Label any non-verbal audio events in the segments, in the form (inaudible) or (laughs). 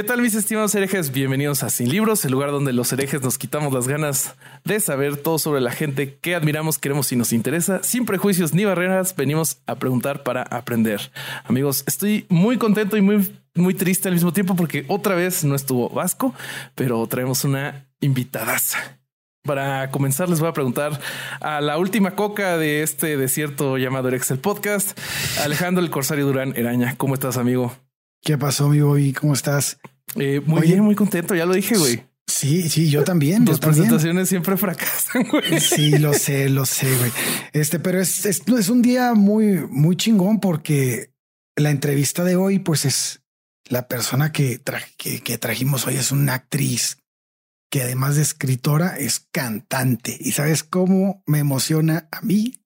¿Qué tal mis estimados herejes? Bienvenidos a Sin Libros, el lugar donde los herejes nos quitamos las ganas de saber todo sobre la gente que admiramos, queremos y nos interesa. Sin prejuicios ni barreras, venimos a preguntar para aprender. Amigos, estoy muy contento y muy, muy triste al mismo tiempo porque otra vez no estuvo Vasco, pero traemos una invitadaza. Para comenzar, les voy a preguntar a la última coca de este desierto llamado Excel Podcast, Alejandro el Corsario Durán Eraña. ¿Cómo estás, amigo? ¿Qué pasó, mi Bobby? ¿Cómo estás? Eh, muy Oye, bien, muy contento. Ya lo dije, güey. Sí, sí, yo también. Tus presentaciones siempre fracasan, güey. Sí, lo sé, lo sé, güey. Este, pero es, es, es, un día muy, muy chingón porque la entrevista de hoy, pues es la persona que, tra que, que trajimos hoy es una actriz que además de escritora es cantante. Y sabes cómo me emociona a mí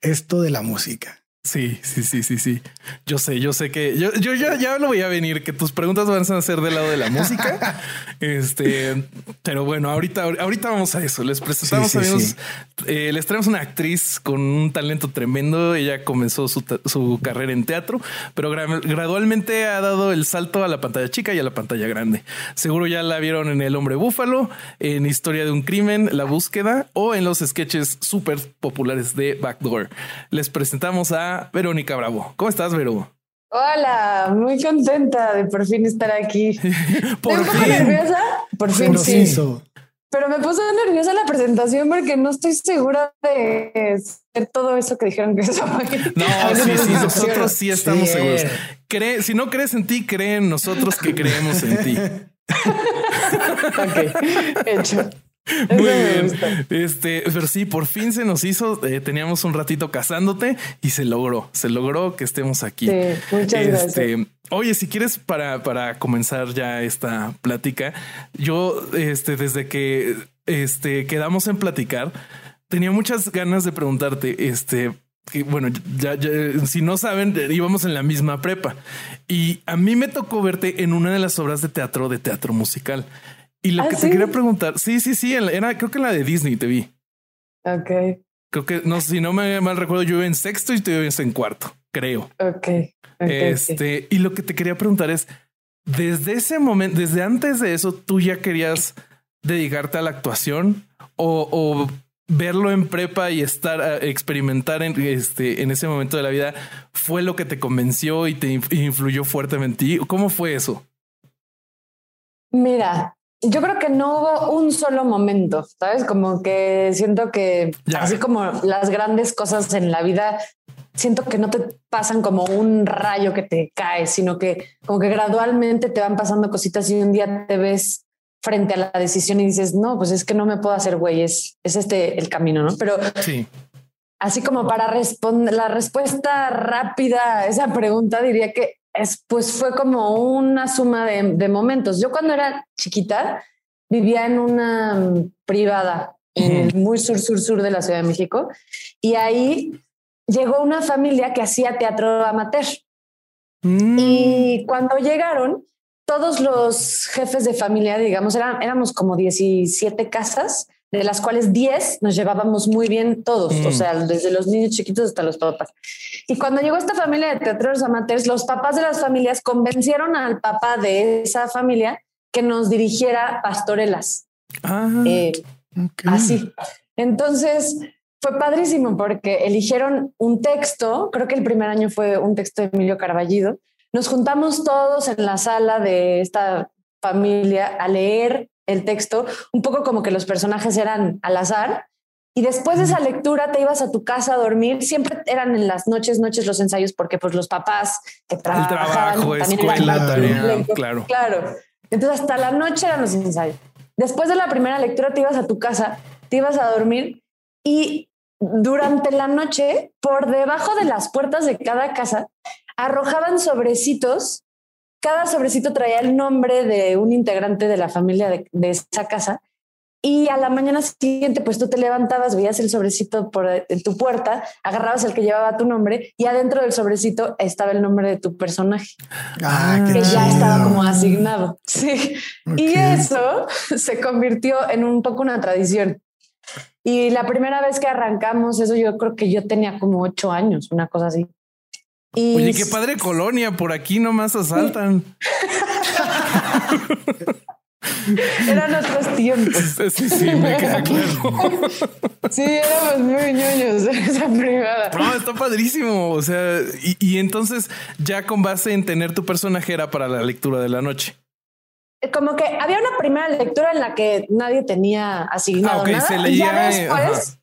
esto de la música. Sí, sí, sí, sí, sí. Yo sé, yo sé que yo, yo ya, ya lo voy a venir, que tus preguntas van a ser del lado de la música. (laughs) este, pero bueno, ahorita, ahorita vamos a eso. Les presentamos sí, sí. Eh, les traemos una actriz con un talento tremendo. Ella comenzó su, su carrera en teatro, pero gra gradualmente ha dado el salto a la pantalla chica y a la pantalla grande. Seguro ya la vieron en El Hombre Búfalo, en Historia de un Crimen, La Búsqueda o en los sketches súper populares de Backdoor. Les presentamos a Verónica Bravo. ¿Cómo estás, Vero? Hola, muy contenta de por fin estar aquí. (laughs) por ¿Un poco nerviosa? Por fin, nos sí. hizo. Pero me puso nerviosa la presentación porque no estoy segura de todo eso que dijeron que (laughs) soy. No, sí, sí, nosotros sí estamos Sí. seguros. Cree, si no crees en ti, cree en nosotros que creemos en ti. (laughs) ok, hecho. (laughs) Muy bien. Este, pero sí, por fin se nos hizo. eh, teníamos un ratito casándote y se logró. Se logró que estemos aquí. Sí, muchas gracias. Este, Oye, si quieres para, para comenzar ya esta plática, yo este, desde que este, quedamos en platicar, tenía muchas ganas de preguntarte, este, que, bueno, ya, ya, si no saben, íbamos en la misma prepa y a mí me tocó verte en una de las obras de teatro de teatro musical. Y lo ¿Ah, que te quería preguntar, sí, sí, sí, era, creo que en la de Disney te vi. Ok, Creo que no, si no me mal recuerdo, yo iba en sexto y tú ibas en cuarto, creo. ok. ok, Este, y lo que te quería preguntar es: desde ese momento, desde antes de eso, tú ya querías dedicarte a la actuación o, o verlo en prepa y estar a experimentar en este en ese momento de la vida fue lo que te convenció y te inf- influyó fuertemente. ¿Cómo fue eso? Mira, yo creo que no hubo un solo momento, ¿sabes? Como que siento que Ya. así como las grandes cosas en la vida, siento que no te pasan como un rayo que te cae, sino que como que gradualmente te van pasando cositas y un día te ves frente a la decisión y dices, no, pues es que no me puedo hacer güey, es, es este el camino, ¿no? Pero Sí, así como para responder la respuesta rápida a esa pregunta, diría que es, pues fue como una suma de, de momentos. Yo cuando era chiquita vivía en una mm, privada en el muy sur, sur, sur de la Ciudad de México y ahí llegó una familia que hacía teatro amateur. Mm, Y cuando llegaron, todos los jefes de familia, digamos, eran, éramos como 17 casas, de las cuales 10 nos llevábamos muy bien todos, Mm. o sea, desde los niños chiquitos hasta los papás. Y cuando llegó esta familia de teatreros amateurs, los papás de las familias convencieron al papá de esa familia que nos dirigiera pastorelas. ah, Eh. Así. Entonces fue padrísimo porque eligieron un texto, creo que el primer año fue un texto de Emilio Carballido. Nos juntamos todos en la sala de esta familia a leer el texto, un poco como que los personajes eran al azar. Y después de esa lectura te ibas a tu casa a dormir. Siempre eran en las noches, noches los ensayos, porque pues los papás que el trabajaban trabajo, también escuela, eran tarea, claro. Claro. Entonces hasta la noche eran los ensayos. Después de la primera lectura te ibas a tu casa, te ibas a dormir y durante la noche, por debajo de las puertas de cada casa, arrojaban sobrecitos cada sobrecito traía el nombre de un integrante de la familia de, de esa casa y a la mañana siguiente, pues tú te levantabas, veías el sobrecito por en tu puerta, agarrabas el que llevaba tu nombre y adentro del sobrecito estaba el nombre de tu personaje. Ah, qué que ya chido. estaba como asignado. Sí. Y eso se convirtió en un poco una tradición. Y la primera vez que arrancamos eso, yo creo que yo tenía como ocho años, una cosa así. Y Oye, qué padre colonia. Por aquí nomás asaltan. (laughs) eran otros tiempos. Sí, sí, me queda claro. Sí, éramos muy ñoños en esa privada. No, está padrísimo. O sea, y, y entonces ya con base en tener tu personaje era para la lectura de la noche. Como que había una primera lectura en la que nadie tenía asignado Ah, ok, nada. se y leía, ya eh, después,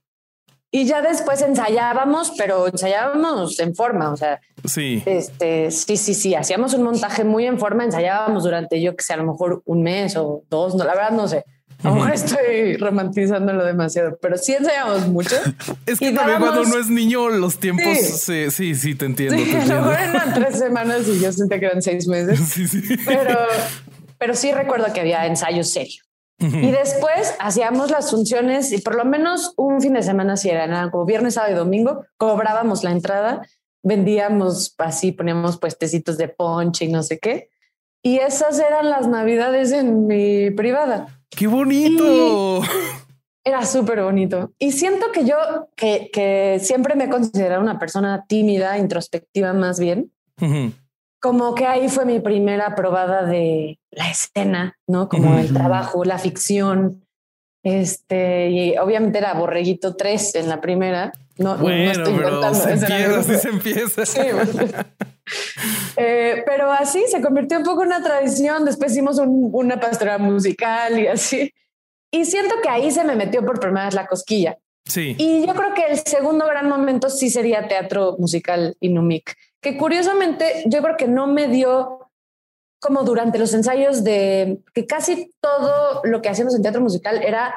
y ya después ensayábamos, pero ensayábamos en forma. O sea, Sí. Este, sí, sí, sí, hacíamos un montaje muy en forma, ensayábamos durante, yo que sé, a lo mejor un mes o dos, no, la verdad no sé. A lo mejor estoy romantizándolo demasiado, pero sí ensayábamos mucho. (laughs) Es que también cuando dábamos- uno es niño, los tiempos. Sí. Sí, sí, sí, te entiendo. Sí, te a lo mejor eran (laughs) tres semanas y yo sentía que eran seis meses, Sí, sí. pero, pero sí recuerdo que había Y después hacíamos las funciones y por lo menos un fin de semana, si eran algo viernes, sábado y domingo, cobrábamos la entrada, vendíamos así, poníamos puestecitos de ponche y no sé qué. Y esas eran las navidades en mi privada. Qué bonito. Era súper bonito. Y siento que yo, que, que siempre me he considerado una persona tímida, introspectiva más bien. Como que ahí fue mi primera probada de la escena, ¿no? Como el Ujú. trabajo, la ficción. Este, y obviamente era Borreguito 3 en la primera. No, no Bueno, estoy pero inventando, se empieza, sí se empieza. Sí. Eh, pero así se convirtió un poco en una tradición. Después hicimos un- una pastora musical y así. Y siento que ahí se me metió por primera vez la cosquilla. Sí. Y yo creo que el segundo gran momento sí sería teatro musical Inumic, que curiosamente yo creo que no me dio como durante los ensayos de que casi todo lo que hacíamos en teatro musical era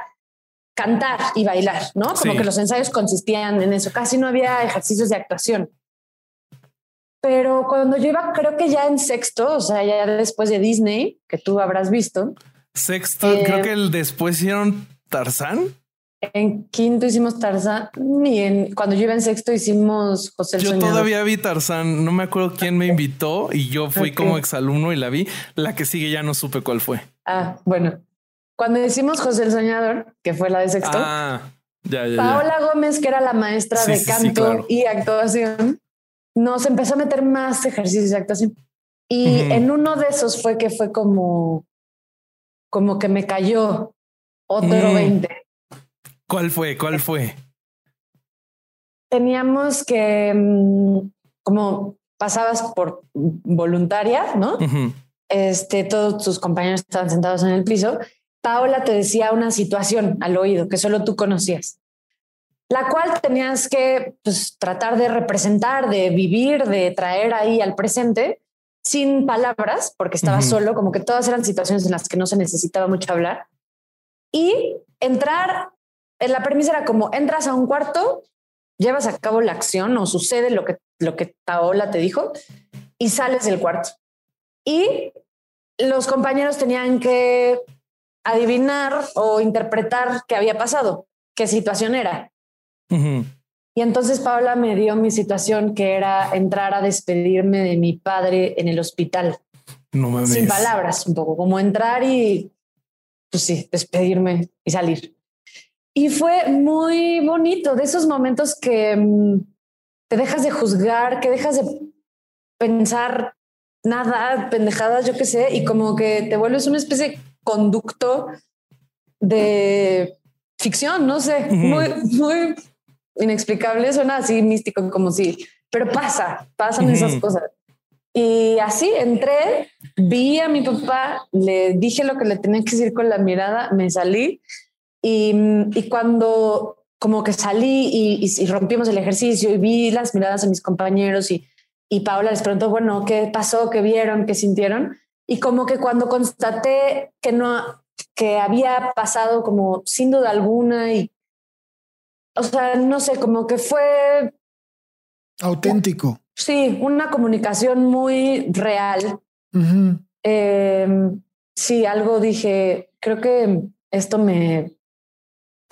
cantar y bailar, ¿no? Como Sí. que los ensayos consistían en eso, casi no había ejercicios de actuación. Pero cuando yo iba, creo que ya en sexto, o sea, ya después de Disney, que tú habrás visto, Sexto, Eh, creo que el después hicieron Tarzán. En quinto hicimos Tarzán y en, cuando yo iba en sexto hicimos José el Yo Soñador. todavía vi Tarzán. No me acuerdo quién me invitó y yo fui Ok. como exalumno y la vi. La que sigue ya no supe cuál fue. Ah, bueno. Cuando hicimos José el Soñador, que fue la de sexto, Ah, ya, ya, ya. Paola Gómez, que era la maestra Sí, de sí, sí, canto claro. y actuación, nos empezó a meter más ejercicios de actuación. Y Ujú. en uno de esos fue que fue como, como que me cayó otro Mm. 20. ¿Cuál fue? ¿Cuál fue? Teníamos que, mm, como pasabas por voluntaria, ¿no? Ujú. este, todos tus compañeros estaban sentados en el piso, Paola te decía una situación al oído que solo tú conocías, la cual tenías que pues, tratar de representar, de vivir, de traer ahí al presente sin palabras, porque estaba Ujú. solo, como que todas eran situaciones en las que no se necesitaba mucho hablar. Y entrar, en la premisa era como entras a un cuarto, llevas a cabo la acción o sucede lo que, lo que Paola te dijo y sales del cuarto. Y los compañeros tenían que adivinar o interpretar qué había pasado, qué situación era. Y entonces Paola me dio mi situación que era entrar a despedirme de mi padre en el hospital, No mames. sin palabras, un poco como entrar y, pues sí, despedirme y salir. Y fue muy bonito, de esos momentos que mm, te dejas de juzgar, que dejas de pensar nada, pendejadas, yo qué sé, y como que te vuelves una especie de conducto de ficción, no sé, muy, muy inexplicable, suena así místico, como si, pero pasa, pasan esas cosas. Y así entré, vi a mi papá, le dije lo que le tenía que decir con la mirada, me salí y, y cuando como que salí y, y- y rompimos el ejercicio y vi las miradas de mis compañeros y, y Paola les preguntó, bueno, ¿qué pasó? ¿Qué vieron? ¿Qué sintieron? Y como que cuando constaté que no, que había pasado como sin duda alguna y, o sea, no sé, como que fue Auténtico. Sí, una comunicación muy real Em, sí, algo dije, creo que esto me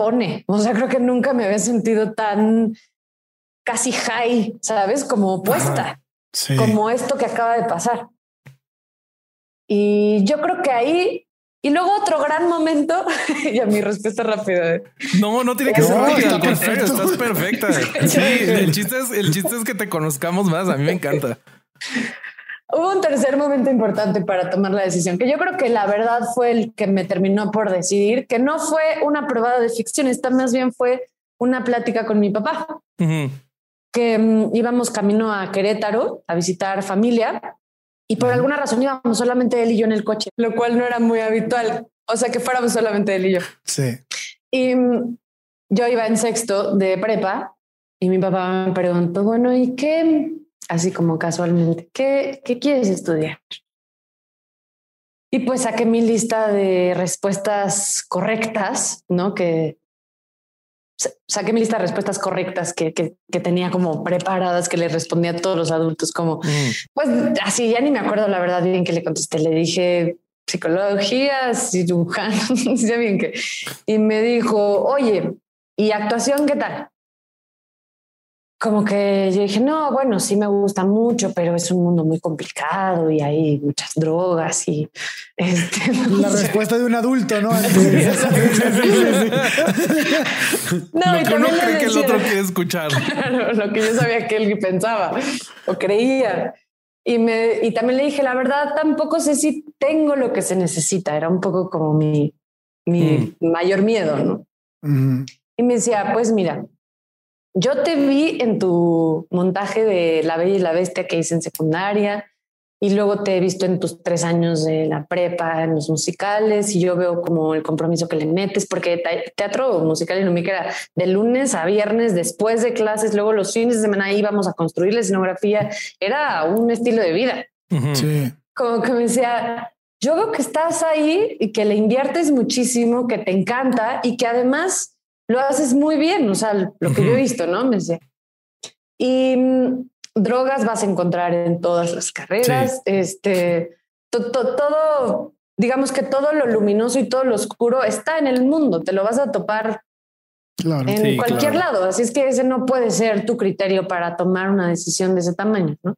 pone, o sea, creo que nunca me había sentido tan casi high, ¿sabes? Como opuesta, como esto que acaba de pasar. Y yo creo que ahí y luego otro gran momento, (laughs) y a mi respuesta rápida. ¿eh? No, no tiene que ser rápida, al contrario, estás perfecta. (laughs) Sí, el chiste, es, el chiste es que te conozcamos más, a mí me encanta. Hubo un tercer momento importante para tomar la decisión, que yo creo que la verdad fue el que me terminó por decidir, que no fue una probada de ficción, esta más bien fue una plática con mi papá, que mm, íbamos camino a Querétaro a visitar familia y por alguna razón íbamos solamente él y yo en el coche, lo cual no era muy habitual. O sea, que fuéramos solamente él y yo. Sí. Y mm, yo iba en sexto de prepa y mi papá me preguntó, bueno, ¿y qué? Así como casualmente, ¿qué, qué quieres estudiar? Y pues saqué mi lista de respuestas correctas, ¿no? Que saqué mi lista de respuestas correctas que, que, tenía como preparadas, que le respondía a todos los adultos, como, mm. pues así, ya ni me acuerdo la verdad bien que le contesté, le dije psicología, cirujano, (laughs) no sé bien que, y me dijo, oye, ¿y actuación qué tal? Como que yo dije, no, bueno, sí me gusta mucho, pero es un mundo muy complicado y hay muchas drogas y (laughs) este, (laughs) la respuesta de un adulto, ¿no? (laughs) no, lo que uno cree que el otro quiere escuchar. lo que yo sabía que él pensaba o creía. Y, me, y también le dije, la verdad, tampoco sé si tengo lo que se necesita. Era un poco como mi, mi mm. mayor miedo, ¿no? Y me decía, pues mira, yo te vi en tu montaje de La Bella y la Bestia que hice en secundaria y luego te he visto en tus tres años de la prepa en los musicales y yo veo como el compromiso que le metes porque teatro musical y númica era de lunes a viernes después de clases, luego los fines de semana íbamos a construir la escenografía, era un estilo de vida. Sí. Como que me decía, yo veo que estás ahí y que le inviertes muchísimo, que te encanta y que además lo haces muy bien, o sea, lo que yo he visto, ¿no? Me decía. Y mm, drogas vas a encontrar en todas las carreras, este, todo, digamos que todo lo luminoso y todo lo oscuro está en el mundo, te lo vas a topar en cualquier lado, así es que ese no puede ser tu criterio para tomar una decisión de ese tamaño, ¿no?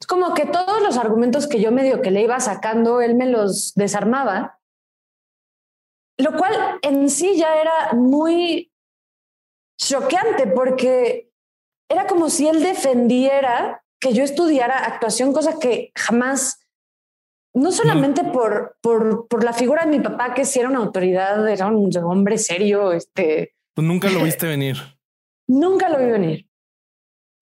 Es como que todos los argumentos que yo medio que le iba sacando, él me los desarmaba lo cual en sí ya era muy choqueante porque era como si él defendiera que yo estudiara actuación, cosa que jamás, no solamente por, por, por la figura de mi papá, que si era una autoridad, era un hombre serio, este... Tú nunca lo (laughs) viste venir. nunca lo vi venir.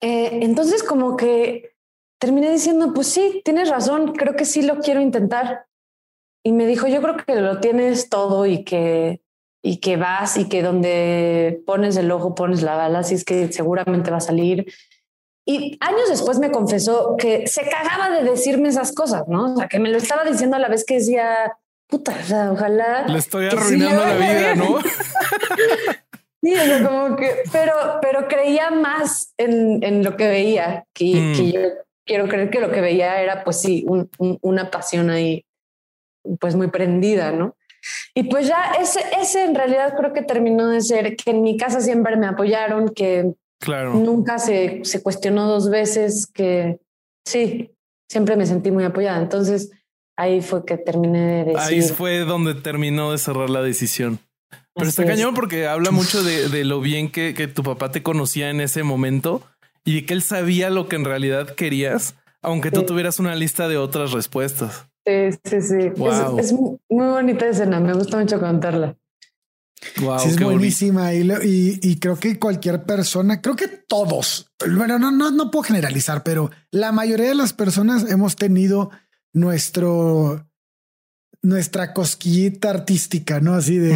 Eh, entonces como que terminé diciendo, pues sí, tienes razón, creo que sí lo quiero intentar y me dijo, yo creo que lo tienes todo y que, y que vas y que donde pones el ojo pones la bala, así es que seguramente va a salir. Y años después me confesó que se cagaba de decirme esas cosas, ¿no? O sea, que me lo estaba diciendo a la vez que decía, puta, o sea, ojalá. Le estoy arruinando la vida, ¿no? (laughs) sí, como que, pero, pero creía más en, en lo que veía, que, que, mm. yo quiero creer que lo que veía era, pues sí, una pasión ahí pues muy prendida, ¿no? Y pues ya ese, ese en realidad creo que terminó de ser que en mi casa siempre me apoyaron, que claro. nunca se, se cuestionó dos veces, que sí, siempre me sentí muy apoyada. Entonces ahí fue que terminé de decir. Ahí fue donde terminó de cerrar la decisión. Pero está cañón porque habla mucho de, de lo bien que, que, tu papá te conocía en ese momento y que él sabía lo que en realidad querías, aunque tú tuvieras una lista de otras respuestas. Sí, sí, sí. Es, muy bonita escena, me gusta mucho contarla. Wow, sí, es buenísima y, y, creo que cualquier persona, creo que todos, bueno, no, no, no puedo generalizar, pero la mayoría de las personas hemos tenido nuestro nuestra cosquillita artística, ¿no? Así de,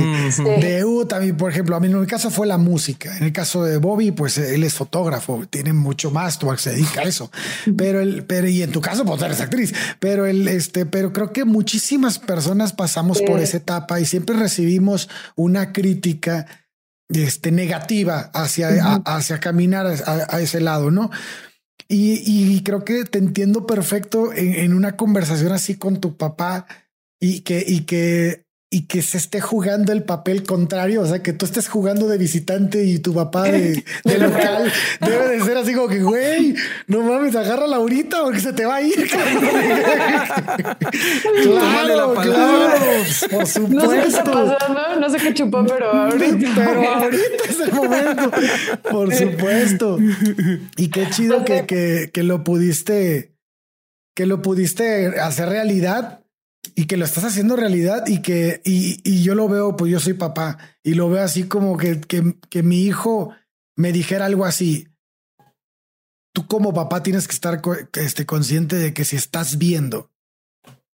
de uh, también, por ejemplo, a mí en mi caso fue la música. En el caso de Bobby, pues él es fotógrafo, tiene mucho más, tú se dedica a eso. Pero el, pero y en tu caso, pues eres actriz. Pero el, este, pero creo que muchísimas personas pasamos por esa etapa y siempre recibimos una crítica este, negativa hacia, hacia caminar a, ese lado, ¿no? Y, creo que te entiendo perfecto en, en, una conversación así con tu papá y que, y que y que se esté jugando el papel contrario, o sea, que tú estés jugando de visitante y tu papá de, (laughs) local debe de ser así como que, güey, no mames, agárrala ahorita porque se te va a ir. (laughs) claro, claro, por supuesto. No sé qué está pasando, no sé qué chupó, pero ahorita. Pero ahorita es el momento, por supuesto. Y qué chido que, que, que lo pudiste, que lo pudiste hacer realidad y que lo estás haciendo realidad y que, y, y, yo lo veo, pues yo soy papá y lo veo así como que, que, que mi hijo me dijera algo así. Tú como papá tienes que estar este, consciente de que si estás viendo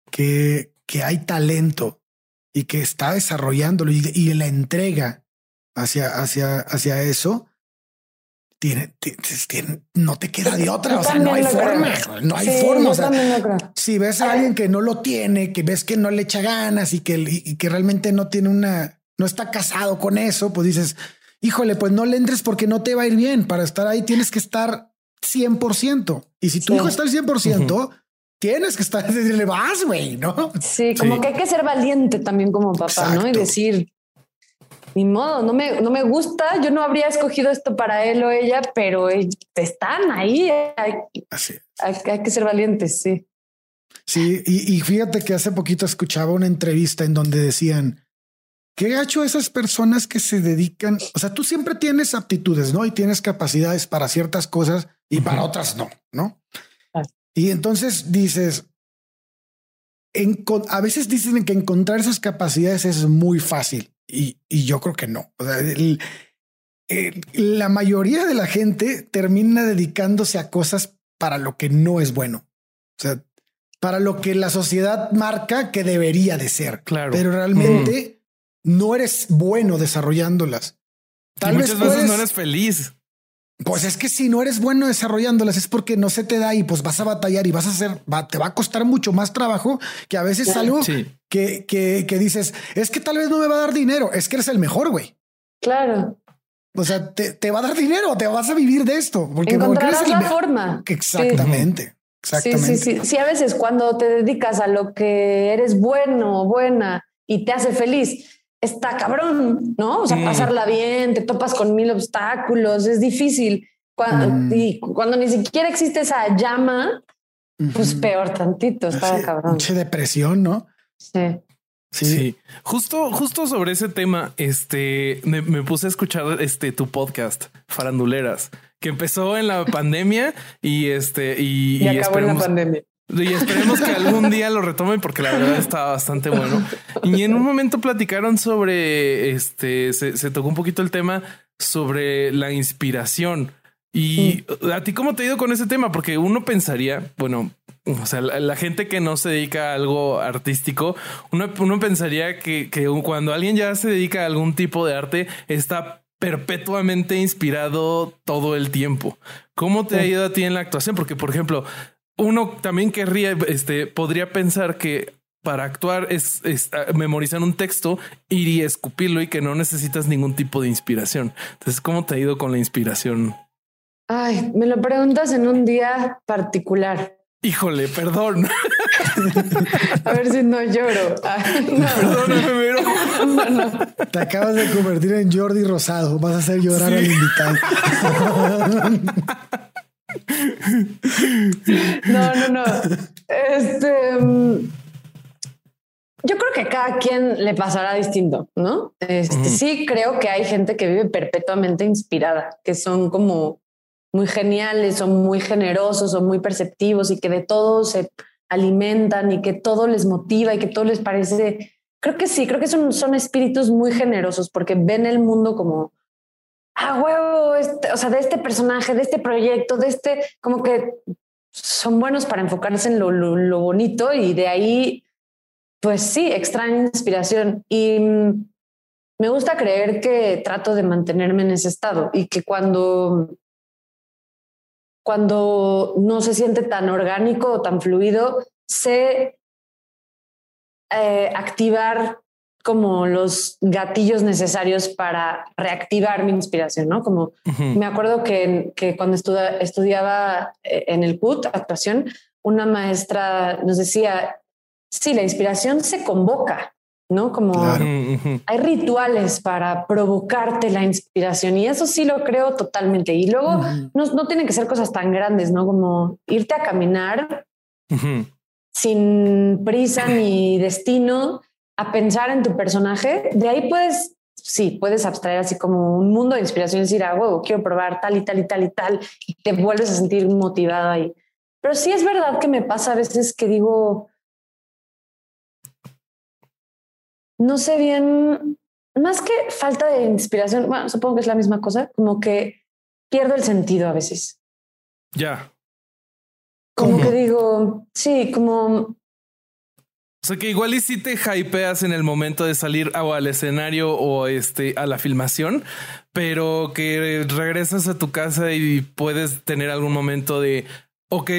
que, que hay talento y que está desarrollándolo y, y la entrega hacia, hacia, hacia eso, tiene, tiene, no te queda de otra. o sea, no hay forma. No hay forma. O sea, si ves a alguien que no lo tiene, que ves que no le echa ganas y que, y que realmente no tiene una, no está casado con eso, pues dices, híjole, pues no le entres porque no te va a ir bien. Para estar ahí tienes que estar 100%. Y si tu hijo está al 100%, tienes que estar, (laughs) le vas, güey, ¿no? Sí, como que hay que ser valiente también como papá, ¿no? Y decir, ni modo, no me, no me gusta, yo no habría escogido esto para él o ella, pero están ahí. Hay, hay, que ser valientes, sí. Sí, y, fíjate que hace poquito escuchaba una entrevista en donde decían, ¿qué hecho esas personas que se dedican? O sea, tú siempre tienes aptitudes, ¿no? Y tienes capacidades para ciertas cosas y para otras no, ¿no? Y entonces dices, en, a veces dicen que encontrar esas capacidades es muy fácil. Y, yo creo que no. O sea, la mayoría de la gente termina dedicándose a cosas para lo que no es bueno. O sea, para lo que la sociedad marca que debería de ser. Claro. Pero realmente no eres bueno desarrollándolas. Tal vez muchas veces no eres feliz. Pues es que si no eres bueno desarrollándolas es porque no se te da y pues vas a batallar y vas a hacer, te va a costar mucho más trabajo que a veces algo que, que, que, dices, es que tal vez no me va a dar dinero, es que eres el mejor, güey. Claro. O sea, te, te, va a dar dinero, te vas a vivir de esto. Porque Encontrarás la forma. Exactamente. Exactamente. Sí, sí, sí. Sí, a veces cuando te dedicas a lo que eres bueno o buena y te hace feliz, está cabrón, ¿no? O sea, pasarla bien, te topas con mil obstáculos, es difícil. Cuando, mm. Y cuando ni siquiera existe esa llama, pues peor tantito, está cabrón. Mucha depresión, ¿no? Sí. Sí. Justo, justo sobre ese tema, este me, puse a escuchar este tu podcast, Faranduleras, que empezó en la (laughs) pandemia y este y, y, acabó en la pandemia. Y esperemos que algún día lo retomen porque la verdad está bastante bueno. Y en un momento platicaron sobre este, se, tocó un poquito el tema sobre la inspiración. Y mm. a ti, ¿cómo te ha ido con ese tema? Porque uno pensaría, bueno, o sea, la, gente que no se dedica a algo artístico, uno, uno pensaría que, que cuando alguien ya se dedica a algún tipo de arte, está perpetuamente inspirado todo el tiempo. ¿Cómo te ha ido a ti en la actuación? Porque, por ejemplo, uno también querría, este, podría pensar que para actuar es, ah, memorizar un texto, ir y escupirlo y que no necesitas ningún tipo de inspiración. Entonces, ¿cómo te ha ido con la inspiración? Ay, me lo preguntas en un día particular. Híjole, perdón. A ver si no lloro. Perdóname, pero... Te acabas de convertir en Jordi Rosado. Vas a hacer llorar al invitado. No, no, no. Este. Mm, yo creo que cada quien le pasará distinto, ¿no? Este, Sí, creo que hay gente que vive perpetuamente inspirada, que son como muy geniales, son muy generosos, son muy perceptivos y que de todo se alimentan y que todo les motiva y que todo les parece. Creo que sí, creo que son, son espíritus muy generosos porque ven el mundo como ah, huevo, este, o sea, de este personaje, de este proyecto, de este, como que son buenos para enfocarse en lo, bonito y de ahí, pues sí, extraen inspiración. Y mm, me gusta creer que trato de mantenerme en ese estado y que cuando, cuando no se siente tan orgánico o tan fluido, sé eh, activar como los gatillos necesarios para reactivar mi inspiración, ¿no? Como me acuerdo que, que cuando estudiaba eh, en el CUT, actuación, una maestra nos decía, sí, la inspiración se convoca, ¿no? Como hay rituales para provocarte la inspiración y eso sí lo creo totalmente. Y luego no, no, tienen que ser cosas tan grandes, ¿no? Como irte a caminar sin prisa ni destino a pensar en tu personaje. De ahí puedes, sí, puedes abstraer así como un mundo de inspiración y decir, ah, huevo, quiero probar tal y tal y tal y tal y te vuelves a sentir motivada ahí. Pero sí es verdad que me pasa a veces que digo, no sé bien, más que falta de inspiración, bueno, supongo que es la misma cosa, como que pierdo el sentido a veces. Ya. Como que digo, sí, como... O sea que igual y si te hypeas en el momento de salir o al escenario o este a la filmación, pero que regresas a tu casa y puedes tener algún momento de ok,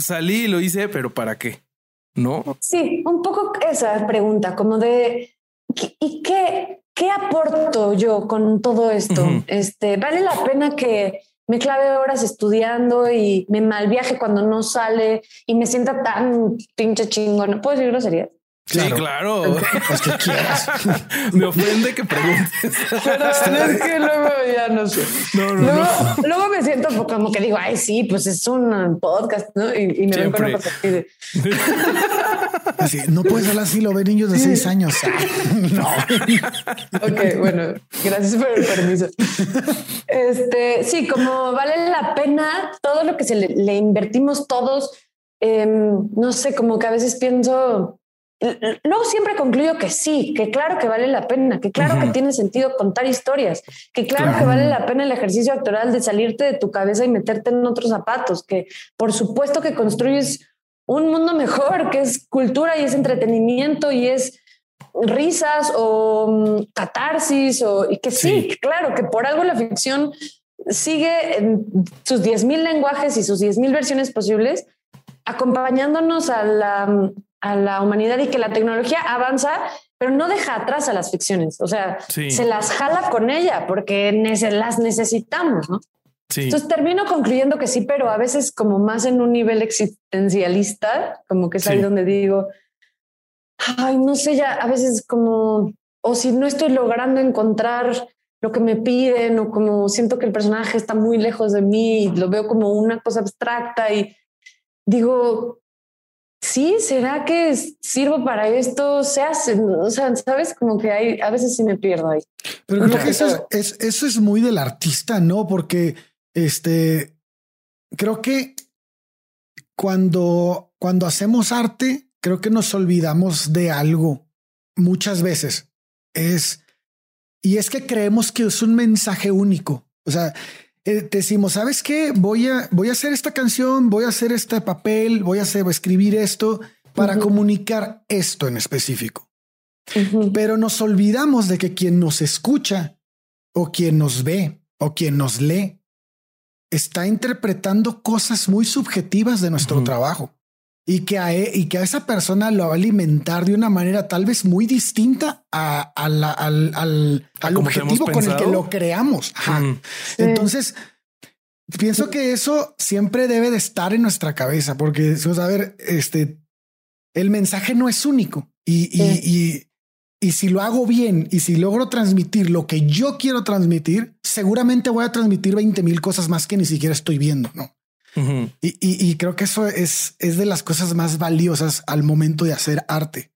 salí y lo hice, pero ¿para qué? ¿No? Sí, un poco esa pregunta, como de ¿y qué, qué aporto yo con todo esto? Este, ¿vale la pena que me clave horas estudiando y me malviaje cuando no sale y me sienta tan pinche chingón? ¿Puedo decir groserías? Sí, claro. Pues que quieras. (laughs) Me ofende que preguntes. Pero (laughs) es que luego ya no sé. No, no, luego, no. luego, me siento como que digo, ay, sí, pues es un podcast, ¿no? Y, me ven con una cosa así de... (laughs) Así, no puedes hablar así, lo ven niños de seis años. no. ok, bueno, gracias por el permiso. Este, sí, como vale la pena todo lo que se le, invertimos todos. Em, no sé, como que a veces pienso Luego siempre concluyo que sí, que claro que vale la pena, que claro que tiene sentido contar historias, que claro, que vale la pena el ejercicio actoral de salirte de tu cabeza y meterte en otros zapatos, que por supuesto que construyes un mundo mejor, que es cultura y es entretenimiento y es risas o mm, catarsis o y que sí, claro, que por algo la ficción sigue en sus 10.000 lenguajes y sus 10.000 versiones posibles, acompañándonos a la a la humanidad y que la tecnología avanza, pero no deja atrás a las ficciones. O sea, se las jala con ella porque las necesitamos, ¿no? Entonces termino concluyendo que sí, pero a veces como más en un nivel existencialista, como que es ahí donde digo, ay, no sé, ya a veces como, o si no estoy logrando encontrar lo que me piden o como siento que el personaje está muy lejos de mí y lo veo como una cosa abstracta y digo, sí, ¿será que sirvo para esto? Se hace, o sea, sabes, como que hay, a veces sí me pierdo ahí. Pero creo que eso es, eso es muy del artista, ¿no? Porque este, creo que cuando, cuando hacemos arte, creo que nos olvidamos de algo muchas veces. Es, y es que creemos que es un mensaje único. O sea, eh, decimos, ¿sabes qué? Voy a, voy a hacer esta canción, voy a hacer este papel, voy a hacer, escribir esto para comunicar esto en específico. Pero nos olvidamos de que quien nos escucha o quien nos ve o quien nos lee está interpretando cosas muy subjetivas de nuestro trabajo y que, a, e, y que a esa persona lo va a alimentar de una manera tal vez muy distinta a, al, al, objetivo con el que lo creamos. Entonces, pienso que eso siempre debe de estar en nuestra cabeza, porque a ver, este, el mensaje no es único y, y, y si lo hago bien y si logro transmitir lo que yo quiero transmitir, seguramente voy a transmitir 20 mil cosas más que ni siquiera estoy viendo, ¿no? Y, creo que eso es, es de las cosas más valiosas al momento de hacer arte.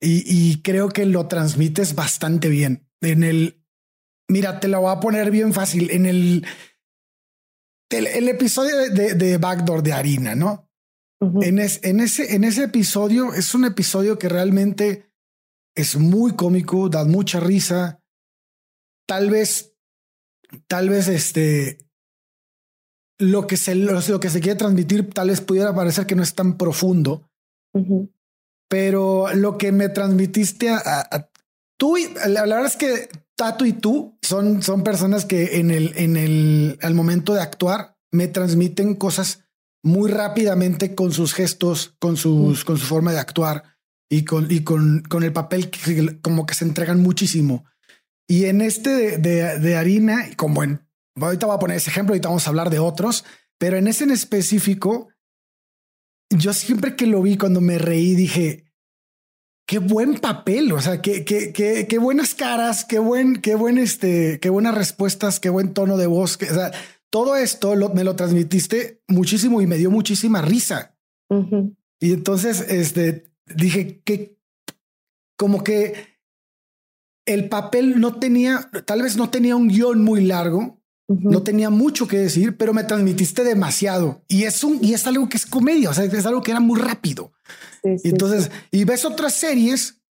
Y, creo que lo transmites bastante bien. En el, mira, te lo voy a poner bien fácil. En el, el, episodio de, de, Backdoor de Harina, ¿no? en, en, ese, en ese episodio es un episodio que realmente es muy cómico, da mucha risa. Tal vez, tal vez este, lo que se, lo, que se quiere transmitir tal vez pudiera parecer que no es tan profundo, pero lo que me transmitiste a, tú, y, la, verdad es que Tato y tú son, son personas que en el, en el, al momento de actuar me transmiten cosas muy rápidamente con sus gestos, con sus, con su forma de actuar. y con, y con, con el papel que como que se entregan muchísimo. Y en este de, de, harina, como en, ahorita voy a poner ese ejemplo, ahorita vamos a hablar de otros, pero en ese en específico, yo siempre que lo vi, cuando me reí, dije, qué buen papel, o sea, qué, qué, qué, qué buenas caras, qué buen, qué buen, este, qué buenas respuestas, qué buen tono de voz, que, o sea, todo esto me lo transmitiste muchísimo y me dio muchísima risa. Y entonces, este, dije que como que el papel no tenía, tal vez no tenía un guion muy largo, no tenía mucho que decir, pero me transmitiste demasiado. Y es un, y es algo que es comedia, o sea, es algo que era muy rápido. y entonces, y ves otras series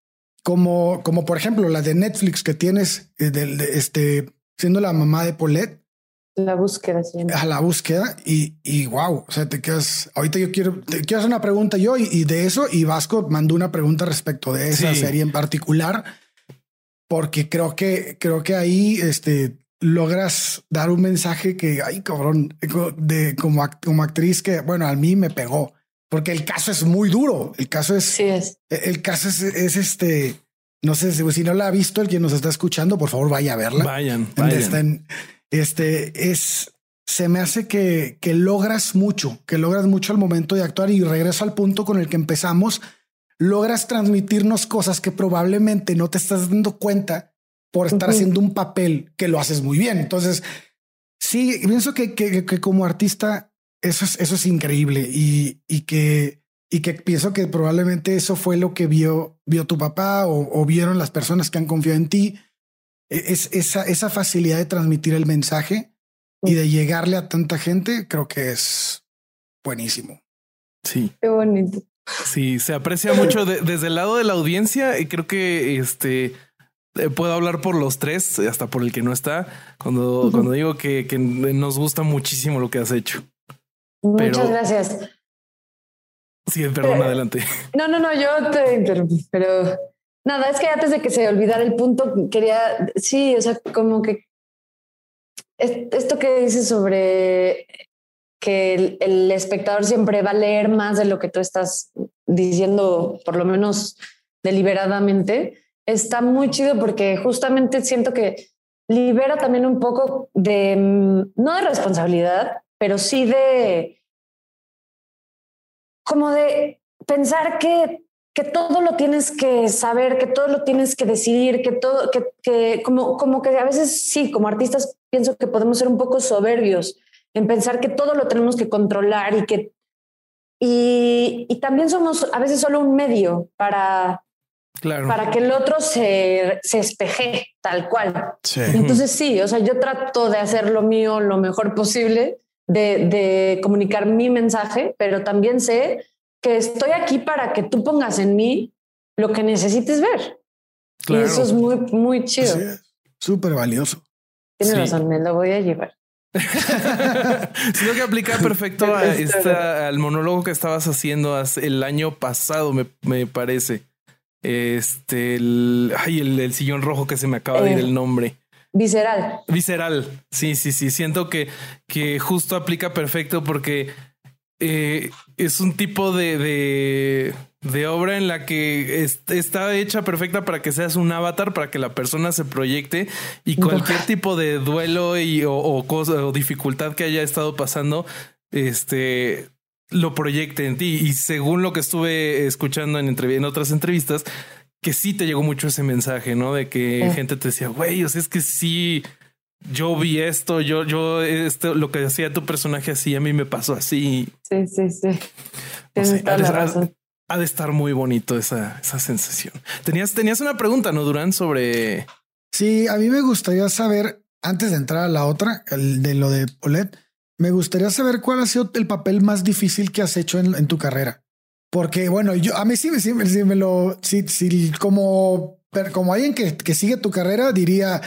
como, como por ejemplo la de Netflix que tienes eh, de, este, siendo la mamá de Paulette. La búsqueda, A la búsqueda y, y wow, o sea, te quedas, ahorita yo quiero, te quiero hacer una pregunta yo y, de eso, y Vasco mandó una pregunta respecto de esa serie en particular, porque creo que, creo que ahí, este, logras dar un mensaje que, ay, cabrón, de como, como actriz que, bueno, a mí me pegó, porque el caso es muy duro. El caso es, sí es. el caso es, es este, no sé si no la ha visto, el quien nos está escuchando, por favor, vaya a verla. Vayan, vayan. este es, se me hace que, que logras mucho, que logras mucho al momento de actuar y regreso al punto con el que empezamos. Logras transmitirnos cosas que probablemente no te estás dando cuenta por estar haciendo un papel que lo haces muy bien. Entonces, sí, pienso que, que, como artista eso es, eso es increíble y, y, que, y que pienso que probablemente eso fue lo que vio, vio tu papá o, vieron las personas que han confiado en ti. E, es esa, esa facilidad de transmitir el mensaje y de llegarle a tanta gente, creo que es buenísimo. Sí. Qué bonito. Sí, se aprecia mucho desde el lado de la audiencia y creo que este puedo hablar por los tres, hasta por el que no está, cuando, cuando digo que, que, nos gusta muchísimo lo que has hecho. Muchas gracias. Sí, perdón, adelante. No, no, no, yo te interrumpí, pero nada, es que antes de que se olvidara el punto, quería, sí, o sea, como que esto que dices sobre que el, el, espectador siempre va a leer más de lo que tú estás diciendo, por lo menos deliberadamente, está muy chido porque justamente siento que libera también un poco de, mm, no de responsabilidad, pero sí de, como de pensar que, que todo lo tienes que saber, que todo lo tienes que decidir, que todo, que, que como, como que a veces sí, como artistas pienso que podemos ser un poco soberbios en pensar que todo lo tenemos que controlar y que y, y también somos a veces solo un medio para para que el otro se, se espeje tal cual. Entonces sí, o sea, yo trato de hacer lo mío lo mejor posible, de, de comunicar mi mensaje, pero también sé que estoy aquí para que tú pongas en mí lo que necesites ver. Y eso es muy, muy chido. Súper valioso. Tienes razón, me lo voy a llevar. (laughs) Sino que aplica perfecto a (laughs) esta, al monólogo que estabas haciendo el año pasado, me, me parece. Este, el, ay, el, sillón rojo que se me acaba de ir eh, el nombre. Visceral. Visceral. Sí, sí, sí. Siento que, que justo aplica perfecto porque eh, es un tipo de, de, de, obra en la que está hecha perfecta para que seas un avatar, para que la persona se proyecte y cualquier (laughs) tipo de duelo y, o, o, cosa, o dificultad que haya estado pasando, este lo proyecte en ti. Y según lo que estuve escuchando en, en otras entrevistas, que sí te llegó mucho ese mensaje, ¿no? De que gente te decía, güey, o sea, es que sí, yo vi esto, yo, yo, esto, lo que hacía tu personaje así, a mí me pasó así. Sí, sí, sí. Ha de estar muy bonito esa, esa sensación. Tenías, tenías una pregunta, ¿no, Durán? Sobre. Sí, a mí me gustaría saber, antes de entrar a la otra, el de lo de Paulette, me gustaría saber cuál ha sido el papel más difícil que has hecho en, tu carrera. Porque, bueno, yo a mí sí, sí, sí me lo, sí, sí, como, como alguien que, que sigue tu carrera, diría,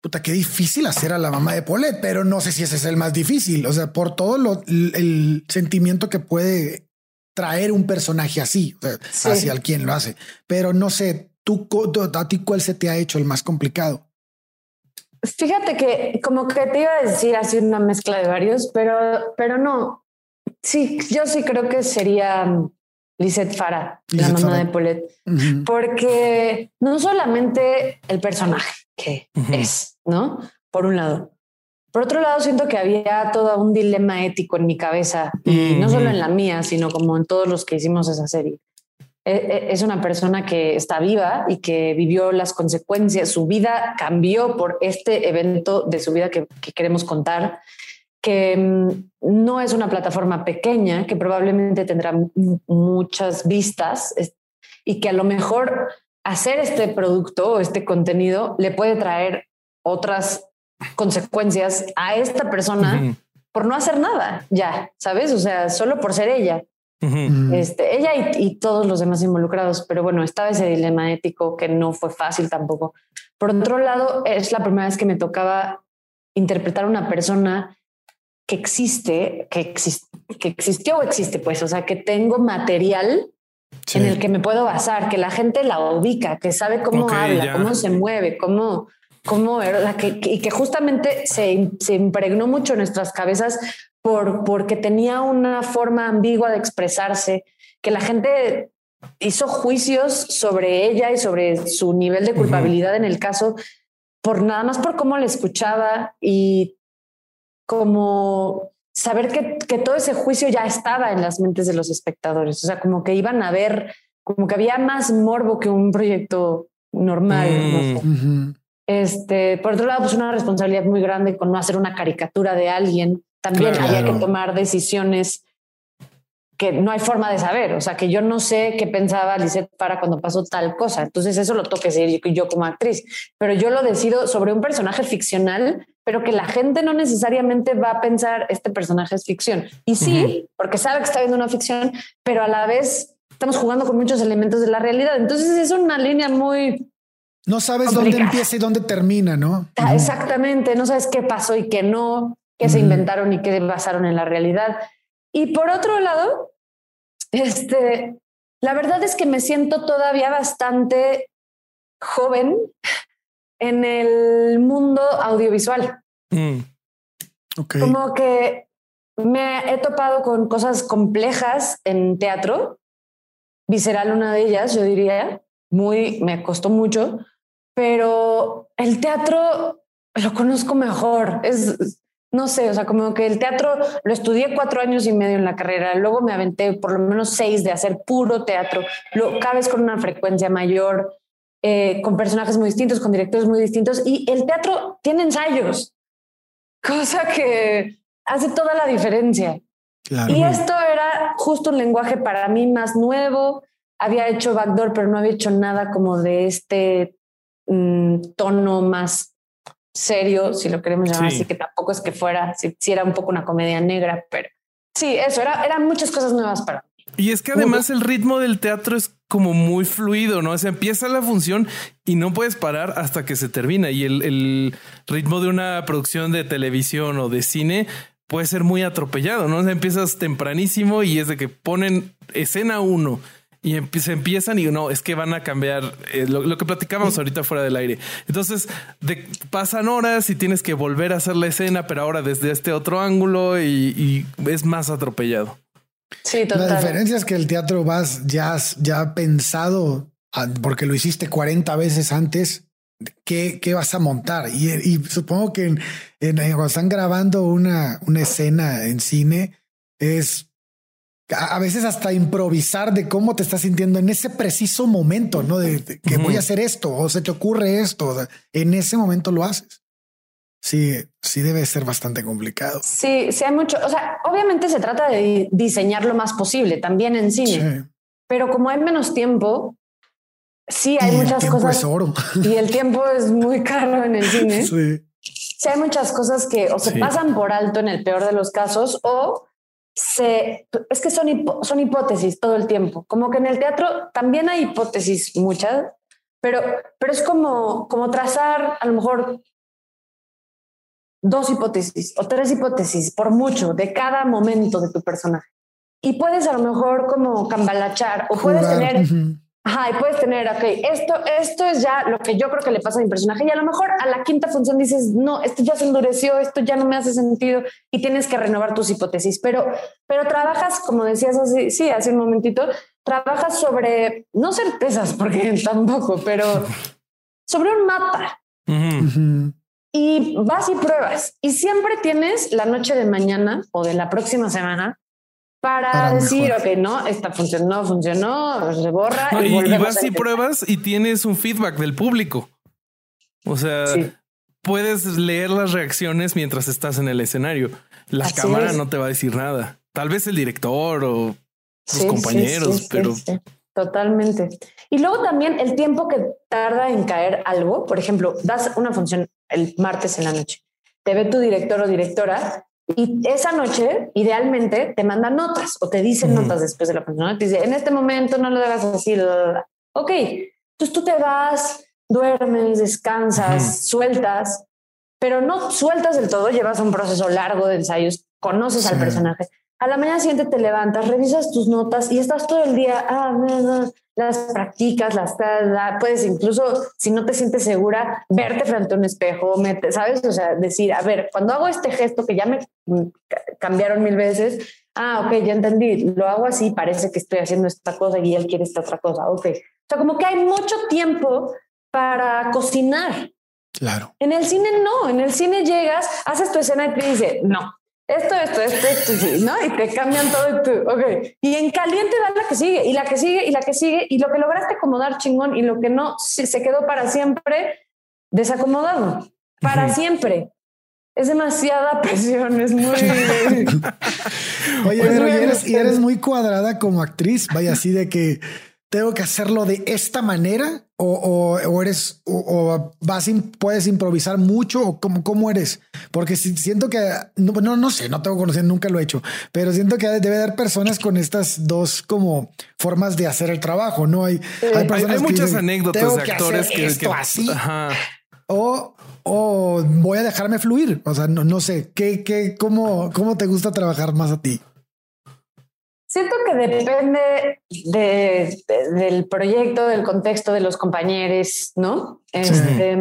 puta, qué difícil hacer a la mamá de Polet, pero no sé si ese es el más difícil. O sea, por todo lo, el, sentimiento que puede traer un personaje así, hacia el quien lo hace. Pero no sé, tú, a ti, cuál se te ha hecho el más complicado. Fíjate que como que te iba a decir así una mezcla de varios, pero, pero no. Sí, yo sí creo que sería Lisette Farah, la mamá de Paulette, porque no solamente el personaje que es, ¿no? Por un lado. Por otro lado, siento que había todo un dilema ético en mi cabeza, y no solo en la mía, sino como en todos los que hicimos esa serie. E, e, es una persona que está viva y que vivió las consecuencias. Su vida cambió por este evento de su vida que, queremos contar, que mm, no es una plataforma pequeña, que probablemente tendrá muchas vistas y que a lo mejor hacer este producto o este contenido le puede traer otras consecuencias a esta persona por no hacer nada, ya, ¿sabes? O sea, solo por ser ella. Este, ella y, todos los demás involucrados, pero bueno, estaba ese dilema ético que no fue fácil tampoco. Por otro lado, es la primera vez que me tocaba interpretar a una persona que existe, que, que existió o existe, pues, o sea, que tengo material en el que me puedo basar, que la gente la ubica, que sabe cómo habla, cómo se mueve, cómo, cómo y que justamente se, se, impregnó mucho en nuestras cabezas por, porque tenía una forma ambigua de expresarse, que la gente hizo juicios sobre ella y sobre su nivel de culpabilidad en el caso, por nada más por cómo le escuchaba y como saber que, que, todo ese juicio ya estaba en las mentes de los espectadores, o sea, como que iban a ver, como que había más morbo que un proyecto normal. Mm. Este, por otro lado, pues una responsabilidad muy grande con no hacer una caricatura de alguien. También había que tomar decisiones que no hay forma de saber. O sea, que yo no sé qué pensaba Lisette para cuando pasó tal cosa. Entonces eso lo toque seguir yo como actriz. Pero yo lo decido sobre un personaje ficcional, pero que la gente no necesariamente va a pensar este personaje es ficción. Y sí, porque sabe que está viendo una ficción, pero a la vez estamos jugando con muchos elementos de la realidad. Entonces es una línea muy no sabes dónde empieza y dónde termina, ¿no? Ah, exactamente, no sabes qué pasó y qué no, qué se inventaron y qué basaron en la realidad. Y por otro lado, este, la verdad es que me siento todavía bastante joven en el mundo audiovisual. Mm. Como que me he topado con cosas complejas en teatro, visceral una de ellas, yo diría, muy, me costó mucho, pero el teatro lo conozco mejor. Es, no sé, o sea, como que el teatro lo estudié cuatro años y medio en la carrera, luego me aventé por lo menos seis de hacer puro teatro, lo, cada vez con una frecuencia mayor, eh, con personajes muy distintos, con directores muy distintos, y el teatro tiene ensayos, cosa que hace toda la diferencia. Y esto era justo un lenguaje para mí más nuevo. Había hecho backdoor, pero no había hecho nada como de este un tono más serio, si lo queremos llamar así, que tampoco es que fuera, si, era un poco una comedia negra, pero sí, eso, era, eran muchas cosas nuevas para mí. Y es que además el ritmo del teatro es como muy fluido, ¿no? O sea, empieza la función y no puedes parar hasta que se termina. Y el, el ritmo de una producción de televisión o de cine puede ser muy atropellado, ¿no? O sea, empiezas tempranísimo y es de que ponen escena uno y se empiezan y no, es que van a cambiar eh, lo, que platicábamos ahorita fuera del aire. Entonces de, pasan horas y tienes que volver a hacer la escena, pero ahora desde este otro ángulo y, es más atropellado. Sí, total. La diferencia es que el teatro vas ya, ya pensado porque lo hiciste 40 veces antes. ¿Qué, qué vas a montar? Y, supongo que en, cuando están grabando una, una escena en cine es a veces hasta improvisar de cómo te estás sintiendo en ese preciso momento, ¿no? De, que voy a hacer esto o se te ocurre esto. En ese momento lo haces. Sí, sí debe ser bastante complicado. Sí, sí hay mucho. O sea, obviamente se trata de diseñar lo más posible también en cine. Pero como hay menos tiempo, sí hay muchas cosas. Es oro. Y el tiempo es muy caro en el cine. (laughs) Sí. Sí hay muchas cosas que o se pasan por alto en el peor de los casos o se, es que son, son hipótesis todo el tiempo. Como que en el teatro también hay hipótesis muchas, pero, pero es como, como trazar a lo mejor dos hipótesis o tres hipótesis por mucho de cada momento de tu personaje. Y puedes a lo mejor como cambalachar o puedes tener Ajá, y puedes tener, ok, esto, esto es ya lo que yo creo que le pasa a mi personaje y a lo mejor a la quinta función dices, no, esto ya se endureció, esto ya no me hace sentido y tienes que renovar tus hipótesis, pero, pero trabajas, como decías así, sí, hace un momentito, trabajas sobre, no certezas, porque (laughs) tampoco, pero sobre un mapa. Y vas y pruebas. Y siempre tienes la noche de mañana o de la próxima semana para, decir, ok, no, esta funcionó, funcionó, se borra. y, vas y pruebas y tienes un feedback del público. O sea, puedes leer las reacciones mientras estás en el escenario. La cámara no te va a decir nada. Tal vez el director o tus compañeros, pero totalmente. Y luego también el tiempo que tarda en caer algo. Por ejemplo, das una función el martes en la noche. Te ve tu director o directora y esa noche, idealmente, te manda notas o te dicen notas después de la función. Te dice, en este momento no lo hagas así. Ok, entonces tú te vas, duermes, descansas, sueltas, pero no sueltas del todo, llevas un proceso largo de ensayos, conoces al personaje. A la mañana siguiente te levantas, revisas tus notas y estás todo el día, ah, las practicas, las, puedes incluso, si no te sientes segura, verte frente a un espejo, ¿sabes? O sea, decir, a ver, cuando hago este gesto que ya me cambiaron mil veces, ah, ok, ya entendí, lo hago así, parece que estoy haciendo esta cosa y él quiere esta otra cosa, ok. O sea, como que hay mucho tiempo para cocinar. Claro. En el cine no, en el cine llegas, haces tu escena y te dice, no, esto, esto, esto, esto, ¿no? Y te cambian todo tú, ok. Y en caliente va la que sigue, y la que sigue, y la que sigue, y lo que lograste acomodar chingón, y lo que no, se quedó para siempre desacomodado. Para siempre. Es demasiada (laughs) presión, es muy... (laughs) Oye, pero y eres, y eres muy cuadrada como actriz, vaya así de que tengo que hacerlo de esta manera o, o, eres o, vas puedes improvisar mucho o cómo, cómo eres porque siento que no, no, sé no tengo conocido nunca lo he hecho pero siento que debe haber personas con estas dos como formas de hacer el trabajo no hay hay, muchas anécdotas de actores que, esto así o o voy a dejarme fluir o sea no, no sé qué qué cómo cómo te gusta trabajar más a ti Siento que depende de, del proyecto, del contexto de los compañeros, ¿no? Este,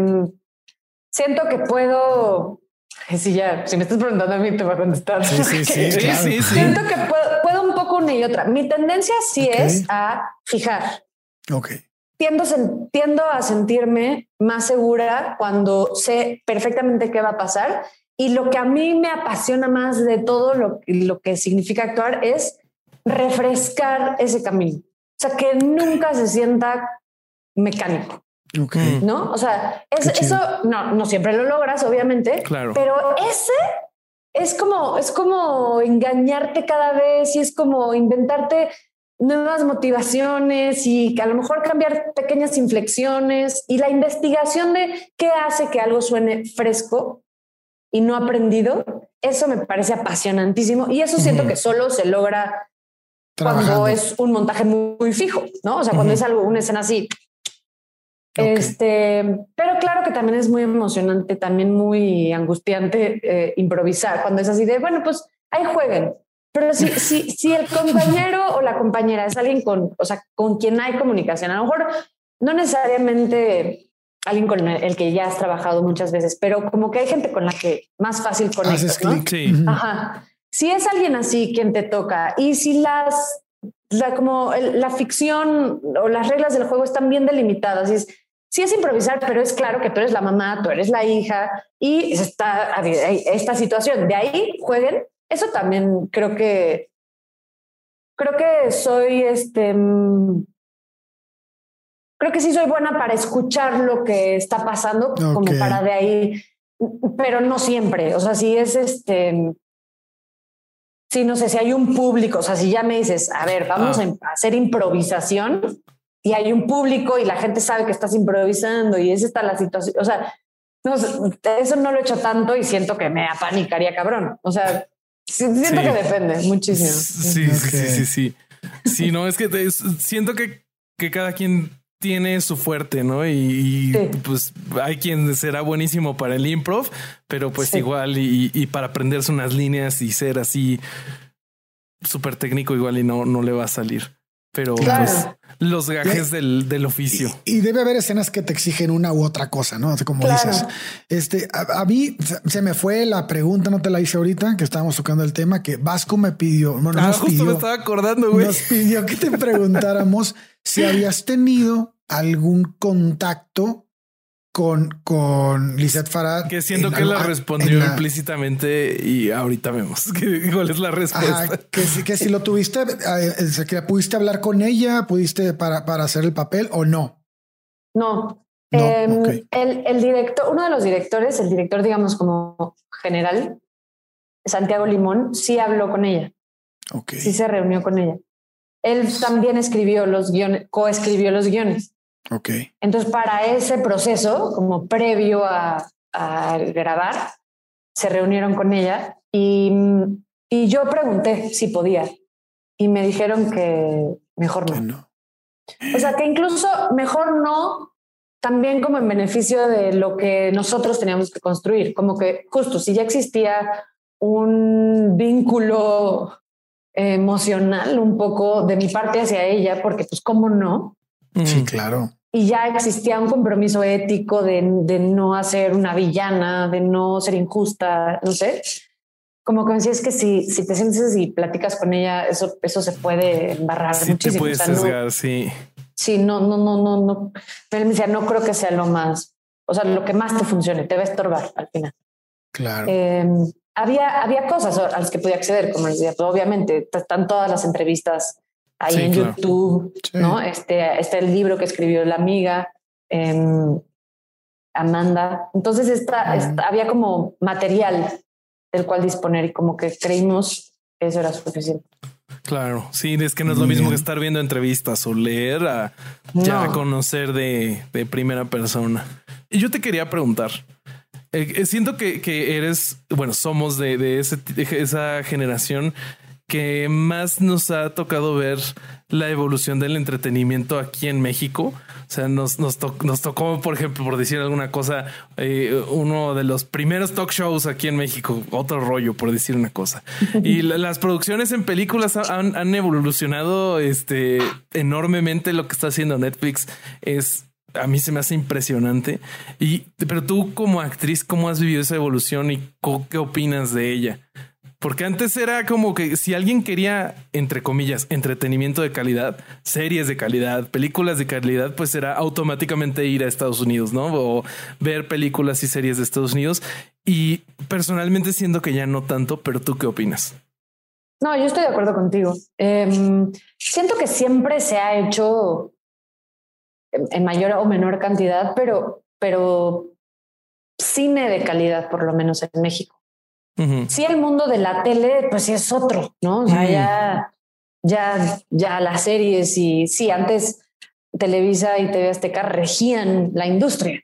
siento que puedo, si ya, si me estás preguntando a mí, te voy a contestar. Sí, sí, sí, (laughs) Siento que puedo, un poco una y otra. Mi tendencia sí es a fijar. Ok. Tiendo, tiendo a sentirme más segura cuando sé perfectamente qué va a pasar. Y lo que a mí me apasiona más de todo lo, lo que significa actuar es refrescar ese camino. O sea, que nunca se sienta mecánico. Okay. ¿No? O sea, eso no, no siempre lo logras, obviamente. Claro. Pero ese es como, es como engañarte cada vez y es como inventarte nuevas motivaciones y que a lo mejor cambiar pequeñas inflexiones y la investigación de qué hace que algo suene fresco y no aprendido, eso me parece apasionantísimo y eso siento que solo se logra cuando es un montaje muy, fijo, ¿no? O sea, cuando es algo, una escena así. Este, pero claro que también es muy emocionante, también muy angustiante eh, improvisar cuando es así de, bueno, pues ahí jueguen. Pero si, (laughs) si, si el compañero o la compañera es alguien con, o sea, con quien hay comunicación, a lo mejor no necesariamente alguien con el que ya has trabajado muchas veces, pero como que hay gente con la que más fácil conectas, ¿no? Sí. Ajá si es alguien así quien te toca y si las, la, como la ficción o las reglas del juego están bien delimitadas, y es, sí es improvisar, pero es claro que tú eres la mamá, tú eres la hija y está esta situación. De ahí jueguen. Eso también creo que creo que soy este mm, creo que sí soy buena para escuchar lo que está pasando, como para de ahí, pero no siempre. O sea, si es este Sí, no sé si hay un público, o sea, si ya me dices, a ver, vamos ah. a hacer improvisación y hay un público y la gente sabe que estás improvisando y es esta la situación, o sea, eso no lo he hecho tanto y siento que me apanicaría cabrón. O sea, siento que depende muchísimo. Sí, sí, sí, sí, sí. Sí, no, es que siento que, que cada quien tiene su fuerte, ¿no? Y, pues hay quien será buenísimo para el improv, pero pues igual y, para aprenderse unas líneas y ser así súper técnico igual y no, no le va a salir. pero pues, los gajes del, del, oficio. Y, debe haber escenas que te exigen una u otra cosa, ¿no? Como dices, este, a, mí se me fue la pregunta, no te la hice ahorita, que estábamos tocando el tema, que Vasco me pidió, bueno, ah, justo me estaba acordando, güey. Nos pidió que te preguntáramos si habías tenido algún contacto con, con Lizeth Farad. Que siento que la respondió implícitamente y ahorita vemos (laughs) que, cuál es la respuesta. que, que si lo tuviste, eh, que pudiste hablar con ella, pudiste para, para hacer el papel o no. No. Em, el, el, director, uno de los directores, el director, digamos, como general, Santiago Limón, sí habló con ella. Okay. Sí se reunió con ella. Él también escribió los guiones, coescribió los guiones. Ok. Entonces, para ese proceso, como previo a, grabar, se reunieron con ella y, y, yo pregunté si podía y me dijeron que mejor no. O sea, que incluso mejor no, también como en beneficio de lo que nosotros teníamos que construir, como que justo si ya existía un vínculo emocional un poco de mi parte hacia ella, porque pues cómo no, Sí, claro. Y ya existía un compromiso ético de, de, no hacer una villana, de no ser injusta, no sé. Como que me decía, es que si, si te sientes y platicas con ella, eso, eso se puede embarrar sí, muchísimo. Te puedes sí. Sí, no, no, no, no, no. Pero me decía, no creo que sea lo más, o sea, lo que más te funcione, te va a estorbar al final. Claro. Em, había, había cosas a las que podía acceder, como decía, pues, obviamente están todas las entrevistas ahí en YouTube, ¿no? Este, este el libro que escribió la amiga em, Amanda. Entonces esta, había como material del cual disponer y como que creímos que eso era suficiente. Claro, sí, es que no es lo mismo que estar viendo entrevistas o leer a ya conocer de, de, primera persona. Y yo te quería preguntar, eh, eh, siento que, que, eres, bueno, somos de, de, ese, de esa generación que más nos ha tocado ver la evolución del entretenimiento aquí en México. O sea, nos, nos, tocó, por ejemplo, por decir alguna cosa, eh, uno de los primeros talk shows aquí en México, otro rollo, por decir una cosa. (laughs) Y las producciones en películas han, evolucionado este, enormemente. Lo que está haciendo Netflix es a mí se me hace impresionante. Y, pero tú como actriz, ¿cómo has vivido esa evolución y qué opinas de ella? Porque antes era como que si alguien quería, entre comillas, entretenimiento de calidad, series de calidad, películas de calidad, pues era automáticamente ir a Estados Unidos, ¿no? O ver películas y series de Estados Unidos. Y personalmente siento que ya no tanto, pero tú qué opinas? No, yo estoy de acuerdo contigo. Em, siento que siempre se ha hecho en mayor o menor cantidad, pero, pero cine de calidad, por lo menos en México. Sí, el mundo de la tele, pues sí es otro, ¿no? O sea, ya, ya, ya las series y sí, antes Televisa y TV Azteca regían la industria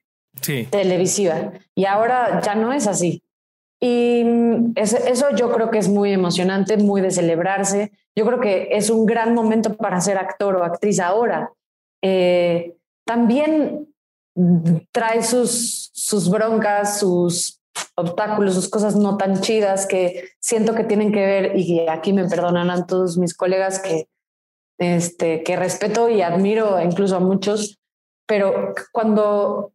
televisiva y ahora ya no es así. Y eso, yo creo que es muy emocionante, muy de celebrarse. Yo creo que es un gran momento para ser actor o actriz ahora. Eh, también trae sus, sus broncas, sus obstáculos, sus cosas no tan chidas que siento que tienen que ver, y aquí me perdonarán todos mis colegas que, este, que respeto y admiro incluso a muchos, pero cuando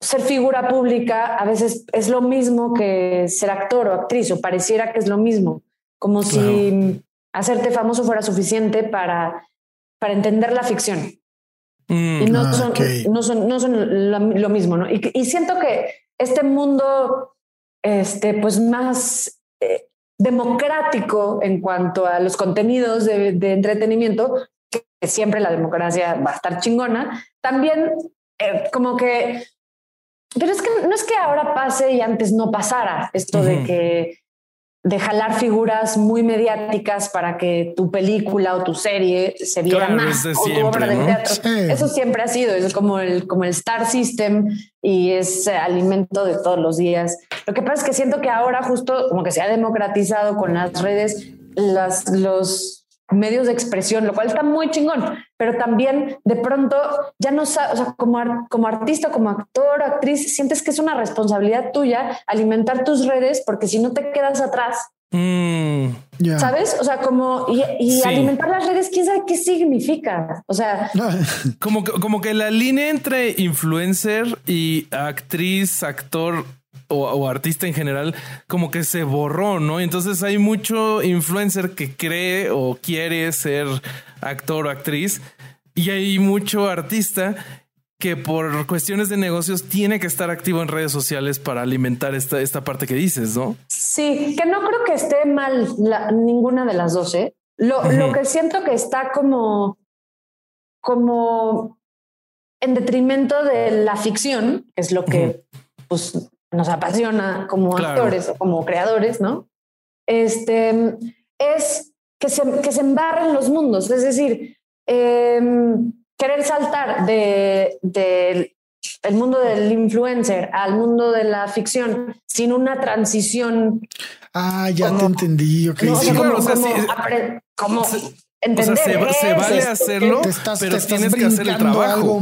ser figura pública a veces es lo mismo que ser actor o actriz, o pareciera que es lo mismo, como si hacerte famoso fuera suficiente para, para entender la ficción. Mm, y no, ah, son, no, son, no son lo, mismo, ¿no? Y, y siento que este mundo, este, pues más eh, democrático en cuanto a los contenidos de, entretenimiento, que, siempre la democracia va a estar chingona, también eh, como que, pero es que no es que ahora pase y antes no pasara esto de que de jalar figuras muy mediáticas para que tu película o tu serie se viera más o tu obra de teatro. Eso siempre ha sido, es como el, como el Star System y es alimento de todos los días. Lo que pasa es que siento que ahora justo como que se ha democratizado con las redes, las, los medios de expresión, lo cual está muy chingón, pero también de pronto ya no sabes, o sea, como, como artista, como actor, actriz, sientes que es una responsabilidad tuya alimentar tus redes porque si no te quedas atrás Mm. ¿Sabes? O sea, como y, alimentar las redes, quién sabe qué significa. O sea, como, como que la línea entre influencer y actriz, actor o, artista en general, como que se borró, ¿no? Entonces hay mucho influencer que cree o quiere ser actor o actriz y hay mucho artista que por cuestiones de negocios tiene que estar activo en redes sociales para alimentar esta, esta parte que dices, ¿no? Sí, que no creo que esté mal ninguna de las dos, ¿eh? Lo, lo, que siento que está como, como en detrimento de la ficción, que es lo que pues, nos apasiona como actores o como creadores, ¿no? Este, es que se, que se embarren los mundos, es decir, eh, querer saltar del de, el mundo del influencer al mundo de la ficción sin una transición. Ah, ya te entendí. Okay. No, sí, como, como, entender. se, vale hacerlo, pero tienes que hacer el trabajo.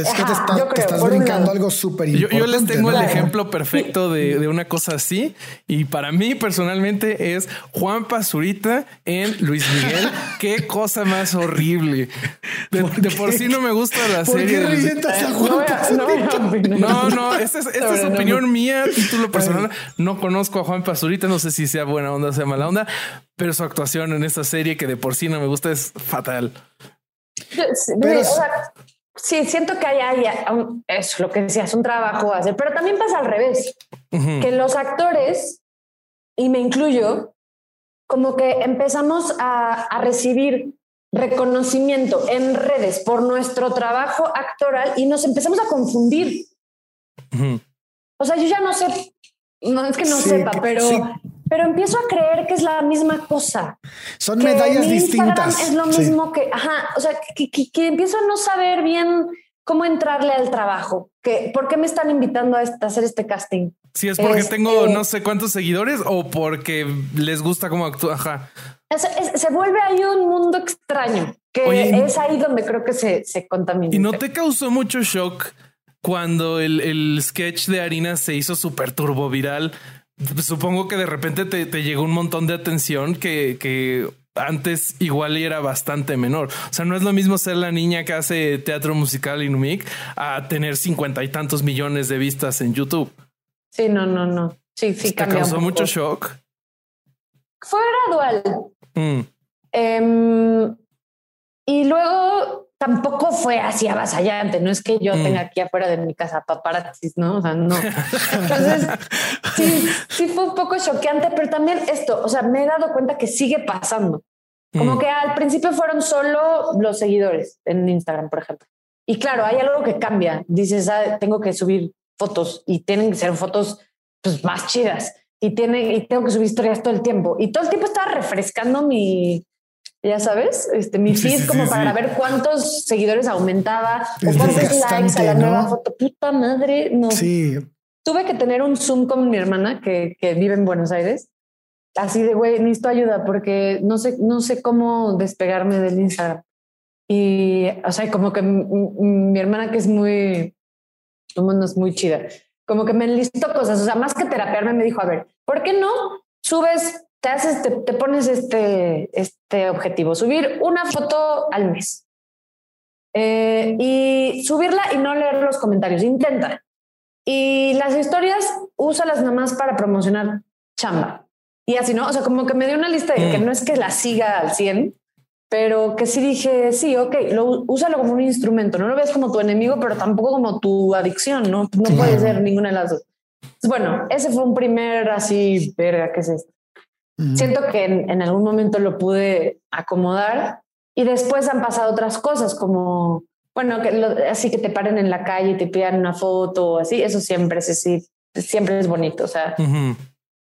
Es que te, estás brincando algo súper importante. Yo, les tengo el ejemplo perfecto de, una cosa así. Y para mí personalmente es Juan Pazurita en Luis Miguel. (laughs) Qué cosa más horrible. De por, sí no me gusta la serie. no, no, esta es, esta es opinión mía, título personal. No conozco a Juan Pazurita. No sé si sea buena onda o sea mala onda, pero su actuación en esta serie que de por sí no me gusta es fatal. Pero, Sí, siento que hay, hay eso, lo que decías, un trabajo a hacer, pero también pasa al revés, que los actores, y me incluyo, como que empezamos a, a, recibir reconocimiento en redes por nuestro trabajo actoral y nos empezamos a confundir. O sea, yo ya no sé, no es que no sepa, pero pero empiezo a creer que es la misma cosa. Son medallas distintas. Es lo mismo que, ajá, o sea, que, que, empiezo a no saber bien cómo entrarle al trabajo. Que, ¿Por qué me están invitando a, hacer este casting? Si es porque tengo este no sé cuántos seguidores o porque les gusta cómo actúa. Ajá. se vuelve ahí un mundo extraño que es ahí donde creo que se, se contamina. ¿Y no te causó mucho shock cuando el, el sketch de harina se hizo súper turbo viral? Supongo que de repente te, llegó un montón de atención que, que antes igual era bastante menor. O sea, no es lo mismo ser la niña que hace teatro musical en UMIC a tener cincuenta y tantos millones de vistas en YouTube. Sí, no, no, no. Sí, sí, ¿Te causó mucho shock? Fue gradual. Mm. Em, y luego tampoco fue así avasallante. No es que yo mm. tenga aquí afuera de mi casa paparazzis, ¿no? O sea, no. Entonces, sí, sí fue un poco choqueante, pero también esto, o sea, me he dado cuenta que sigue pasando. Como mm. que al principio fueron solo los seguidores en Instagram, por ejemplo. Y claro, hay algo que cambia. Dices, ah, tengo que subir fotos y tienen que ser fotos pues, más chidas. Y, tiene, y tengo que subir historias todo el tiempo. Y todo el tiempo estaba refrescando mi, ya sabes, este, mi feed como para ver cuántos seguidores aumentaba o cuántos likes a la nueva foto. Puta madre, no. Sí. Tuve que tener un Zoom con mi hermana que, que vive en Buenos Aires. Así de, güey, necesito ayuda porque no sé, no sé cómo despegarme del Instagram. Y, o sea, como que mi, hermana que es muy, como no es muy chida, como que me enlistó cosas, o sea, más que terapearme me dijo, a ver, ¿por qué no subes te haces, te, pones este, este objetivo, subir una foto al mes. Eh, y subirla y no leer los comentarios, intenta. Y las historias, úsalas nada más para promocionar chamba. Y así, ¿no? O sea, como que me dio una lista de que mm. no es que la siga al 100, pero que sí dije, sí, ok, lo, úsalo como un instrumento, no lo ves como tu enemigo, pero tampoco como tu adicción, ¿no? No puede ser ninguna de las dos. Bueno, ese fue un primer así, verga, ¿qué es esto? Siento que en, algún momento lo pude acomodar y después han pasado otras cosas como, bueno, que así que te paren en la calle y te pidan una foto o así, eso siempre es así, siempre es bonito, o sea.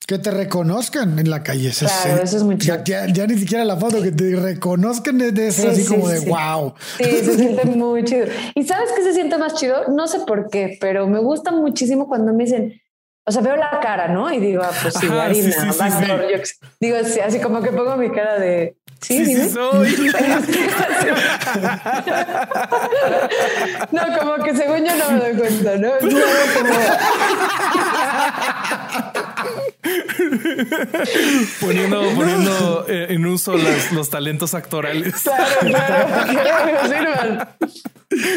Que te reconozcan en la calle. Claro, eso es muy chido. Ya, ni siquiera la foto, que te reconozcan de eso, así como de wow. Sí, se siente muy chido. ¿Y sabes qué se siente más chido? No sé por qué, pero me gusta muchísimo cuando me dicen, o sea, veo la cara, ¿no? Y digo, ah, pues sí, harina, digo, sí, así como que pongo mi cara de. Sí, sí, sí soy. (laughs) no, como que según yo no me doy cuenta, ¿no? poniendo, poniendo eh, en uso los, los talentos actorales. Claro, claro,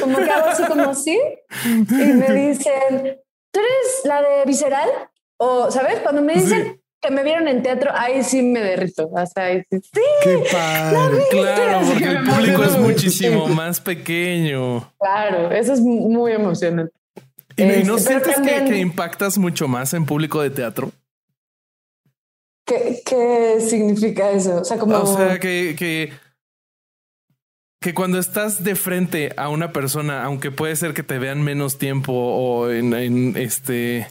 Como que hago así como así y me dicen, ¿tú eres la de Visceral? O, ¿sabes? Cuando me dicen que me vieron en teatro, ahí sí me derrito. Hasta ahí sí. Qué padre. Claro, porque el público es muchísimo más pequeño. Claro, eso es muy emocionante. ¿Y, no este, sientes que, impactas mucho más en público de teatro? ¿Qué, qué significa eso? O sea, como... O sea, que, que, que cuando estás de frente a una persona, aunque puede ser que te vean menos tiempo o en, en este...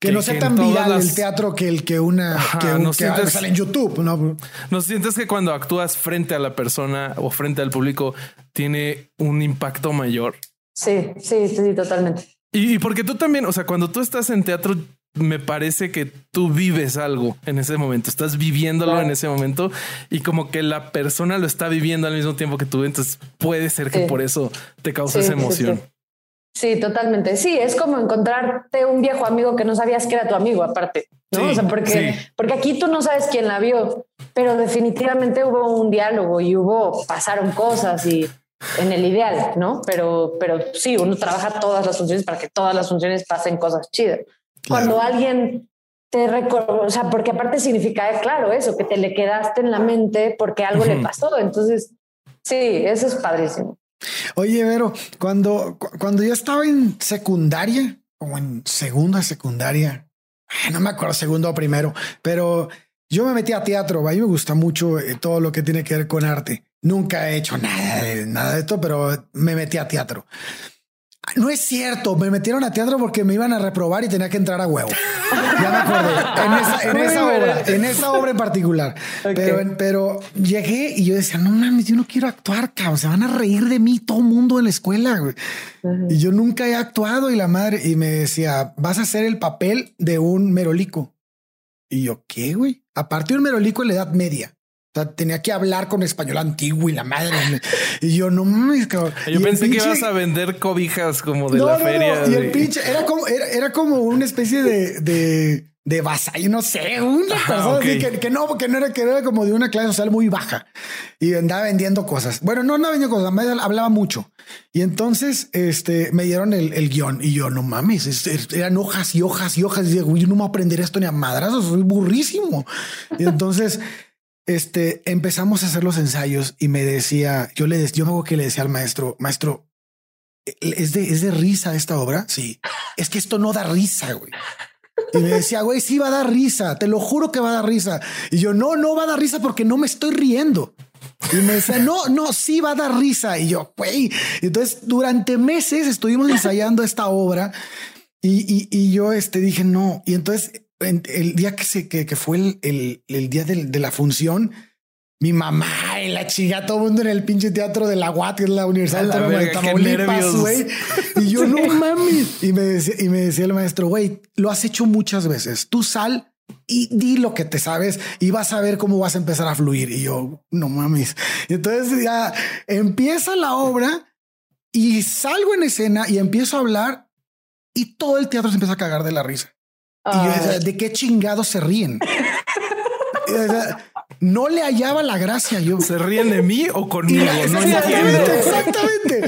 Que, no sea tan viral el teatro que el que una que, no sale en YouTube. ¿no? no sientes que cuando actúas frente a la persona o frente al público tiene un impacto mayor. Sí, sí, sí, totalmente. Y, porque tú también, o sea, cuando tú estás en teatro, me parece que tú vives algo en ese momento, estás viviéndolo en ese momento y como que la persona lo está viviendo al mismo tiempo que tú, entonces puede ser que por eso te cause esa emoción. Sí, totalmente. Sí, es como encontrarte un viejo amigo que no sabías que era tu amigo, aparte. ¿no? o sea, porque, porque aquí tú no sabes quién la vio, pero definitivamente hubo un diálogo y hubo, pasaron cosas y en el ideal, ¿no? Pero, pero sí, uno trabaja todas las funciones para que todas las funciones pasen cosas chidas. Cuando alguien te recuerda, o sea, porque aparte significa, claro, eso, que te le quedaste en la mente porque algo le pasó. Entonces, sí, eso es padrísimo. Oye, Vero, cuando, cuando yo estaba en secundaria, o en segunda secundaria, no me acuerdo segundo o primero, pero yo me metí a teatro, a mí me gusta mucho eh, todo lo que tiene que ver con arte. Nunca he hecho nada de, nada de esto, pero me metí a teatro. No es cierto, me metieron a teatro porque me iban a reprobar y tenía que entrar a huevo. Ya me acordé. En esa, obra, en esa obra en particular. Pero, pero llegué y yo decía, no mames, yo no quiero actuar, cabrón. Se van a reír de mí todo el mundo en la escuela. Y yo nunca he actuado y la madre y me decía, vas a hacer el papel de un merolico. Y yo, ¿qué, güey? Aparte de un merolico en la edad media. O sea, tenía que hablar con español antiguo y la madre. y yo no mames, cabrón. Yo pensé que ibas a vender cobijas como de la feria. Y el pinche era como, era, era como una especie de, de, de vasallo, no sé, una persona que, que, no, que no era, que era como de una clase social muy baja y andaba vendiendo cosas. Bueno, no andaba vendiendo cosas, hablaba mucho. Y entonces este, me dieron el, el guion y yo no mames, eran hojas y hojas y hojas. Y digo, yo no me voy a aprender esto ni a madrazos, soy burrísimo. Y entonces este, empezamos a hacer los ensayos y me decía, yo le yo me acuerdo que le decía al maestro, maestro, ¿es de, es de risa esta obra? Sí, es que esto no da risa, güey. Y me decía, güey, sí va a dar risa, te lo juro que va a dar risa. Y yo, no, no va a dar risa porque no me estoy riendo. Y me decía, no, no, sí va a dar risa. Y yo, güey. Entonces, durante meses estuvimos ensayando esta obra y, y, y yo este, dije, no. Y entonces el día que se que, fue el, el, día de, la función, mi mamá y la chica, todo el mundo en el pinche teatro de la UAT, que es la Universidad de Tamaulipas, güey. Y yo (laughs) no mames. Y me decía, y me decía el maestro, güey, lo has hecho muchas veces. Tú sal y di lo que te sabes y vas a ver cómo vas a empezar a fluir. Y yo, no mames. entonces ya empieza la obra y salgo en escena y empiezo a hablar y todo el teatro se empieza a cagar de la risa. Y ¿de qué chingados se ríen? (laughs) no le hallaba la gracia yo. ¿Se ríen de mí o conmigo? no exactamente, exactamente.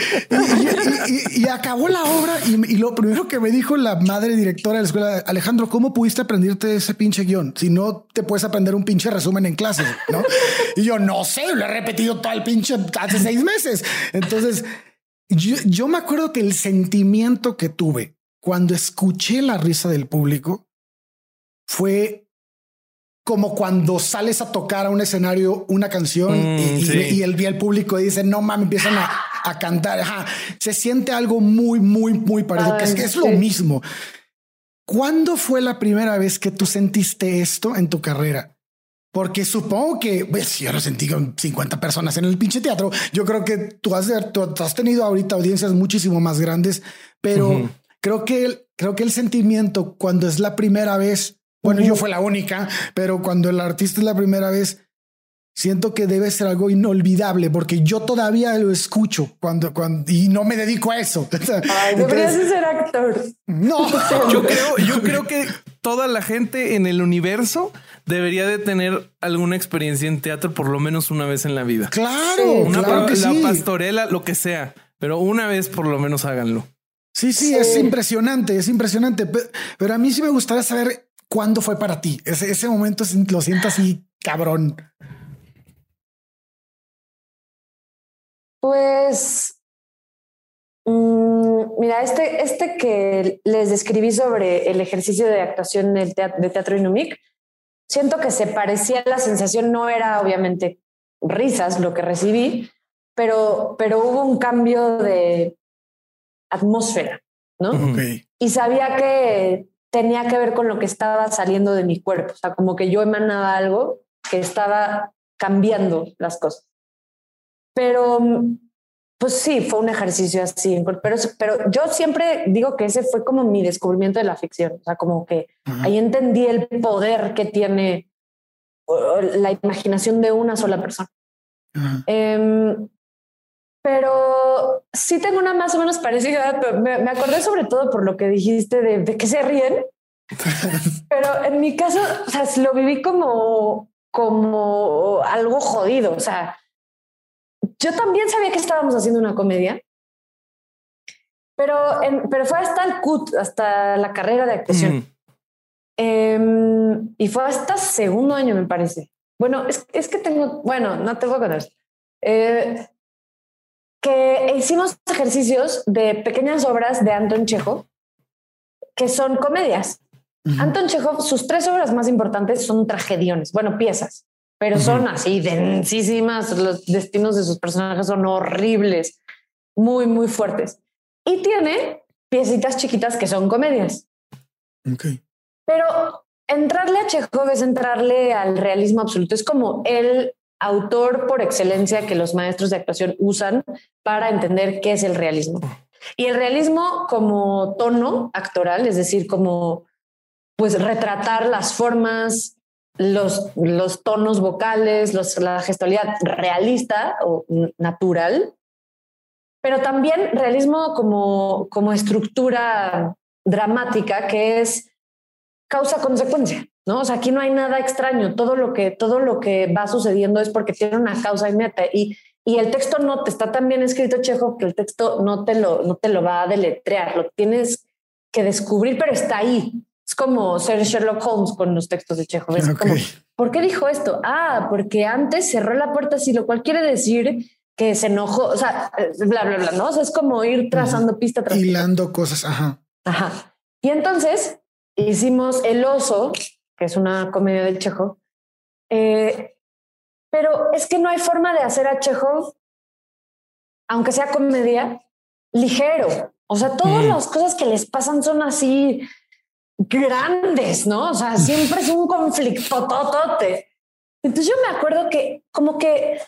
Y, acabó la obra y, lo primero que me dijo la madre directora de la escuela, Alejandro, ¿cómo pudiste aprenderte ese pinche guion? Si no te puedes aprender un pinche resumen en clase, ¿no? Y yo, no sé, lo he repetido todo el pinche hace seis meses. Entonces, yo, yo me acuerdo que el sentimiento que tuve cuando escuché la risa del público fue como cuando sales a tocar a un escenario una canción y, mm, el, el, público dice, no mames, empiezan a, cantar. Se siente algo muy, muy, muy parecido, que es, que es lo mismo. ¿Cuándo fue la primera vez que tú sentiste esto en tu carrera? Porque supongo que pues, yo lo sentí con 50 personas en el pinche teatro. Yo creo que tú has, has tenido ahorita audiencias muchísimo más grandes, pero creo que creo que el sentimiento cuando es la primera vez bueno, yo fue la única, pero cuando el artista es la primera vez, siento que debe ser algo inolvidable porque yo todavía lo escucho cuando, cuando y no me dedico a eso. (laughs) Ay, deberías ser actor. No, (laughs) yo creo, yo creo que toda la gente en el universo debería de tener alguna experiencia en teatro por lo menos una vez en la vida. Claro, Una claro pa- que la sí. pastorela, lo que sea, pero una vez por lo menos háganlo. Sí, sí, es impresionante, es impresionante. Pe- Pero a mí sí me gustaría saber cuándo fue para ti. Ese, ese momento lo siento así, cabrón. Pues, mm, mira, este, este que les describí sobre el ejercicio de actuación del teatro, de teatro Inumic, siento que se parecía la sensación, no era obviamente risas lo que recibí, pero, pero hubo un cambio de atmósfera, ¿no? Y sabía que tenía que ver con lo que estaba saliendo de mi cuerpo, o sea, como que yo emanaba algo que estaba cambiando las cosas. Pero, pues sí, fue un ejercicio así, pero, pero yo siempre digo que ese fue como mi descubrimiento de la ficción, o sea, como que Ajá. ahí entendí el poder que tiene uh, la imaginación de una sola persona. Ajá. Em, pero sí tengo una más o menos parecida, me, me acordé sobre todo por lo que dijiste de, de que se ríen. (laughs) pero en mi caso, o sea, lo viví como, como algo jodido. O sea, yo también sabía que estábamos haciendo una comedia, pero, en- pero fue hasta el CUT, hasta la carrera de actuación. Ujú. Em, y fue hasta segundo año, me parece. Bueno, es, es que tengo, bueno, no te voy a contar. Eh, que hicimos ejercicios de pequeñas obras de Anton Chekhov, que son comedias. Ujú. Anton Chekhov, sus tres obras más importantes son tragediones, bueno, piezas, pero son así densísimas, los destinos de sus personajes son horribles, muy, muy fuertes. Y tiene piecitas chiquitas que son comedias. Pero entrarle a Chekhov es entrarle al realismo absoluto. Es como el autor por excelencia que los maestros de actuación usan para entender qué es el realismo. Y el realismo como tono actoral, es decir, como pues retratar las formas, los, los tonos vocales, los, la gestualidad realista o natural, pero también realismo como, como estructura dramática que es causa-consecuencia, ¿no? O sea, aquí no hay nada extraño, todo lo que, todo lo que va sucediendo es porque tiene una causa y meta y, y el texto no te está tan bien escrito, Chejo, que el texto no te lo, no te lo va a deletrear, lo tienes que descubrir, pero está ahí. Es como ser Sherlock Holmes con los textos de Chejo. Es Ok. como, ¿por qué dijo esto? Ah, porque antes cerró la puerta así, lo cual quiere decir que se enojó, o sea, bla, bla, bla, ¿no? O sea, es como ir trazando pista tras. Hilando cosas. Ajá. Ajá. Y entonces hicimos El Oso, que es una comedia del Chekhov. Eh, pero es que no hay forma de hacer a Chekhov, aunque sea comedia, ligero. O sea, todas Mm. las cosas que les pasan son así grandes, ¿no? O sea, siempre es un conflicto totote. Entonces yo me acuerdo que como que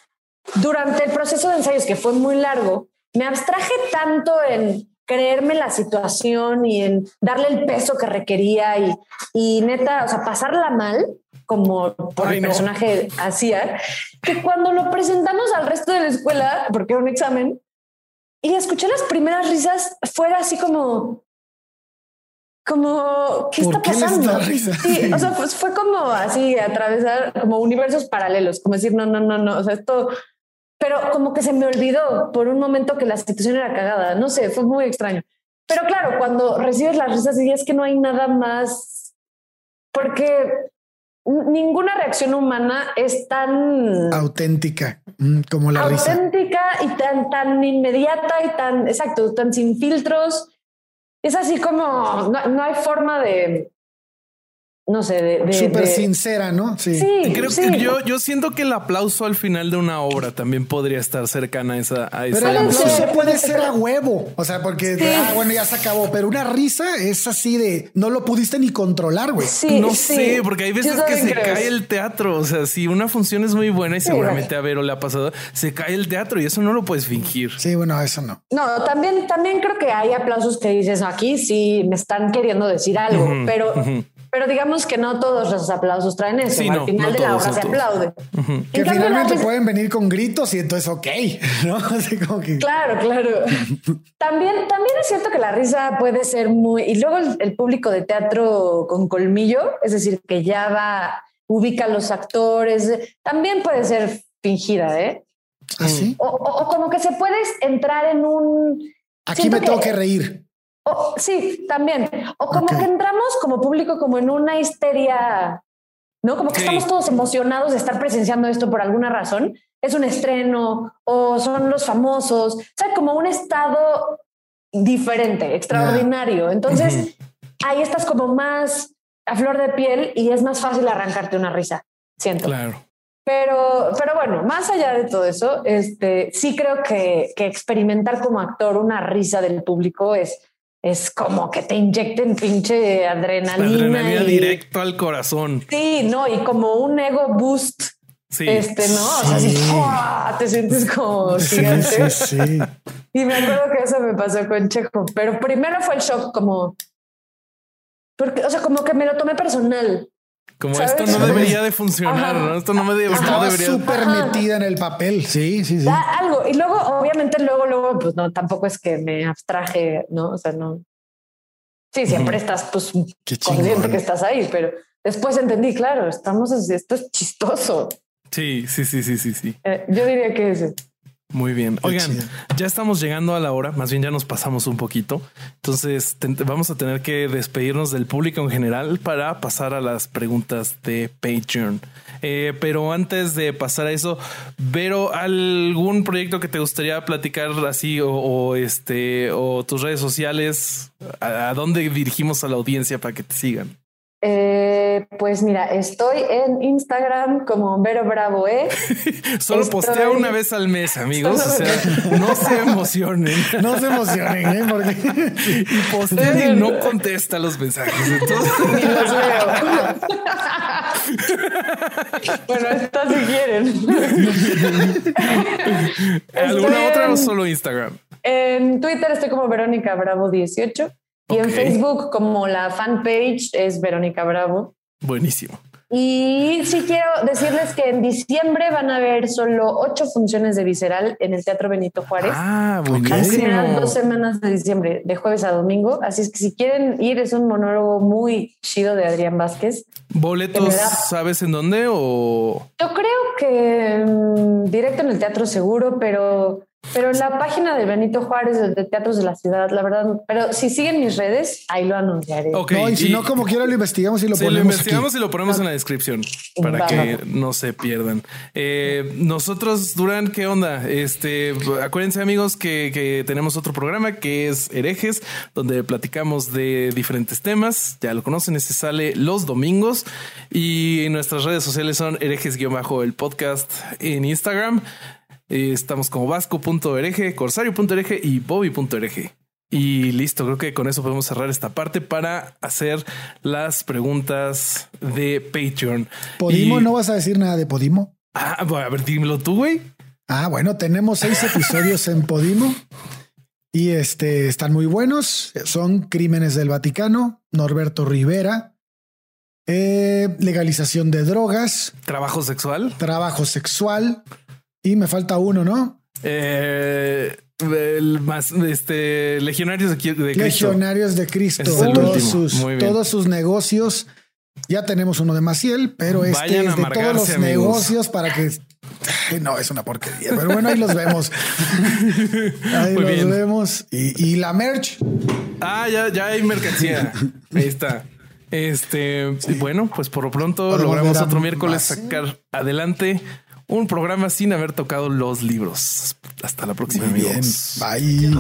durante el proceso de ensayos, que fue muy largo, me abstraje tanto en creerme la situación y en darle el peso que requería y, y neta, o sea, pasarla mal, como por Ay, el no. personaje hacía, que cuando lo presentamos al resto de la escuela, porque era un examen, y escuché las primeras risas, fuera así como, como, ¿qué ¿Por está qué pasando? Sí. o sea, pues fue como así, atravesar como universos paralelos, como decir, no, no, no, no, o sea, esto, pero como que se me olvidó por un momento que la situación era cagada, no sé, fue muy extraño. Pero claro, cuando recibes las risas y es que no hay nada más, porque ninguna reacción humana es tan Auténtica. mm, Como la risa. auténtica y tan, tan inmediata y tan, exacto, tan sin filtros. Es así como, no, no hay forma de, no sé, de... de- Súper de- sincera, ¿no? Sí. Sí, Creo sí. que yo, yo siento que el aplauso al final de una obra también podría estar cercana a esa, a esa Pero el Puede ser, aplauso puede ser. a huevo. O sea, porque, Sí. ah, bueno, ya se acabó. Pero una risa es así de no lo pudiste ni controlar, güey. Sí, no sí. sé, porque hay veces que se cae el teatro. O sea, si una función es muy buena y seguramente a Vero le ha pasado, se cae el teatro y eso no lo puedes fingir. Sí, bueno, eso no. No, también, también creo que hay aplausos que dices aquí sí me están queriendo decir algo, pero pero digamos que no todos los aplausos traen eso. Al final de la obra se aplaude. Que finalmente pueden venir con gritos y entonces ok, (laughs) ¿no? Así como que... Claro, claro. también, también es cierto que la risa puede ser muy... Y luego el, público de teatro con colmillo, es decir, que ya va, ubica a los actores, también puede ser fingida, ¿eh? ¿Ah, o, como que se puede entrar en un... Aquí me tengo que reír sí, también. O como que entramos como público como en una histeria, ¿no? Como que estamos todos emocionados de estar presenciando esto por alguna razón. Es un estreno o son los famosos, o sea, como un estado diferente, extraordinario. Entonces, ahí estás como más a flor de piel y es más fácil arrancarte una risa, siento. Claro. Pero, pero bueno, más allá de todo eso, este, sí creo que, que experimentar como actor una risa del público es, es como que te inyecten pinche adrenalina. Adrenalina directo al corazón. Sí, no, y como un ego boost. Sí. Este, ¿no? O sea, así, te sientes como gigante. Sí, sí, (laughs) Y me acuerdo que eso me pasó con Checo, pero primero fue el shock como, porque, o sea, como que me lo tomé personal. Como esto no debería de funcionar, ¿no? Esto no me debería. Estaba súper metida en el papel. Sí, sí, sí. algo. Y luego, obviamente, luego, luego, pues no, tampoco es que me abstraje, ¿no? O sea, no. Sí, siempre estás, pues, consciente que estás ahí, pero después entendí, claro, estamos, esto es chistoso. Sí, sí, sí, sí, sí, sí. Eh, yo diría que es. Muy bien. Oigan, ya estamos llegando a la hora, más bien ya nos pasamos un poquito. Entonces vamos a tener que despedirnos del público en general para pasar a las preguntas de Patreon. Eh, pero antes de pasar a eso, Vero, ¿algún proyecto que te gustaría platicar así o, este o tus redes sociales? ¿A, dónde dirigimos a la audiencia para que te sigan? Eh, pues mira, estoy en Instagram como Vero Bravo, ¿eh? (laughs) Solo postea una vez al mes, amigos. O sea, (laughs) no se emocionen. (laughs) No se emocionen, ¿eh? Porque... Y postea y no contesta los mensajes. Entonces... Ni los veo. bueno, esto si quieren. ¿Alguna otra o solo Instagram? En Twitter estoy como Verónica Bravo 18. Y en Facebook, como la fanpage es Verónica Bravo. Buenísimo. Y sí quiero decirles que en diciembre van a haber solo ocho funciones de Visceral en el Teatro Benito Juárez. Ah, buenísimo. dos semanas de diciembre, de jueves a domingo. Así es que si quieren ir, es un monólogo muy chido de Adrián Vázquez. ¿Boletos sabes en dónde o...? Yo creo que mm, directo en el teatro seguro, pero pero en la página de Benito Juárez, de Teatros de la Ciudad, la verdad, pero si siguen mis redes, ahí lo anunciaré. y si no, como quiera, lo investigamos y lo ponemos. Lo investigamos y lo ponemos en la descripción para que no se pierdan. Eh, nosotros, Durán, ¿qué onda? Este, acuérdense, amigos, que, que, tenemos otro programa que es Herejes, donde platicamos de diferentes temas. Ya lo conocen, este sale los domingos y nuestras redes sociales son herejes-el podcast en Instagram. Eh, estamos como vasco.ereje, corsario.ereje y bobby.ereje. Y listo, creo que con eso podemos cerrar esta parte para hacer las preguntas de Patreon. ¿Podimo? ¿No vas a decir nada de Podimo? Ah, a ver, dímelo tú, güey. Ah, bueno, tenemos seis episodios en Podimo y este están muy buenos. Son Crímenes del Vaticano, Norberto Rivera, eh, legalización de drogas, trabajo sexual, trabajo sexual, y me falta uno, ¿no? Eh, el más este legionarios de, Cristo. Legionarios de Cristo. todos, sus, todos sus negocios. Ya tenemos uno de Maciel, pero este es de todos los negocios para que no, es una porquería, pero bueno, ahí los vemos. (laughs) Ahí los vemos. Y, la merch. Ah, ya, ya hay mercancía. (laughs) Ahí está. Este, bueno, pues por lo pronto logramos otro miércoles sacar adelante un programa sin haber tocado los libros. Hasta la próxima, Muy bien. Bye.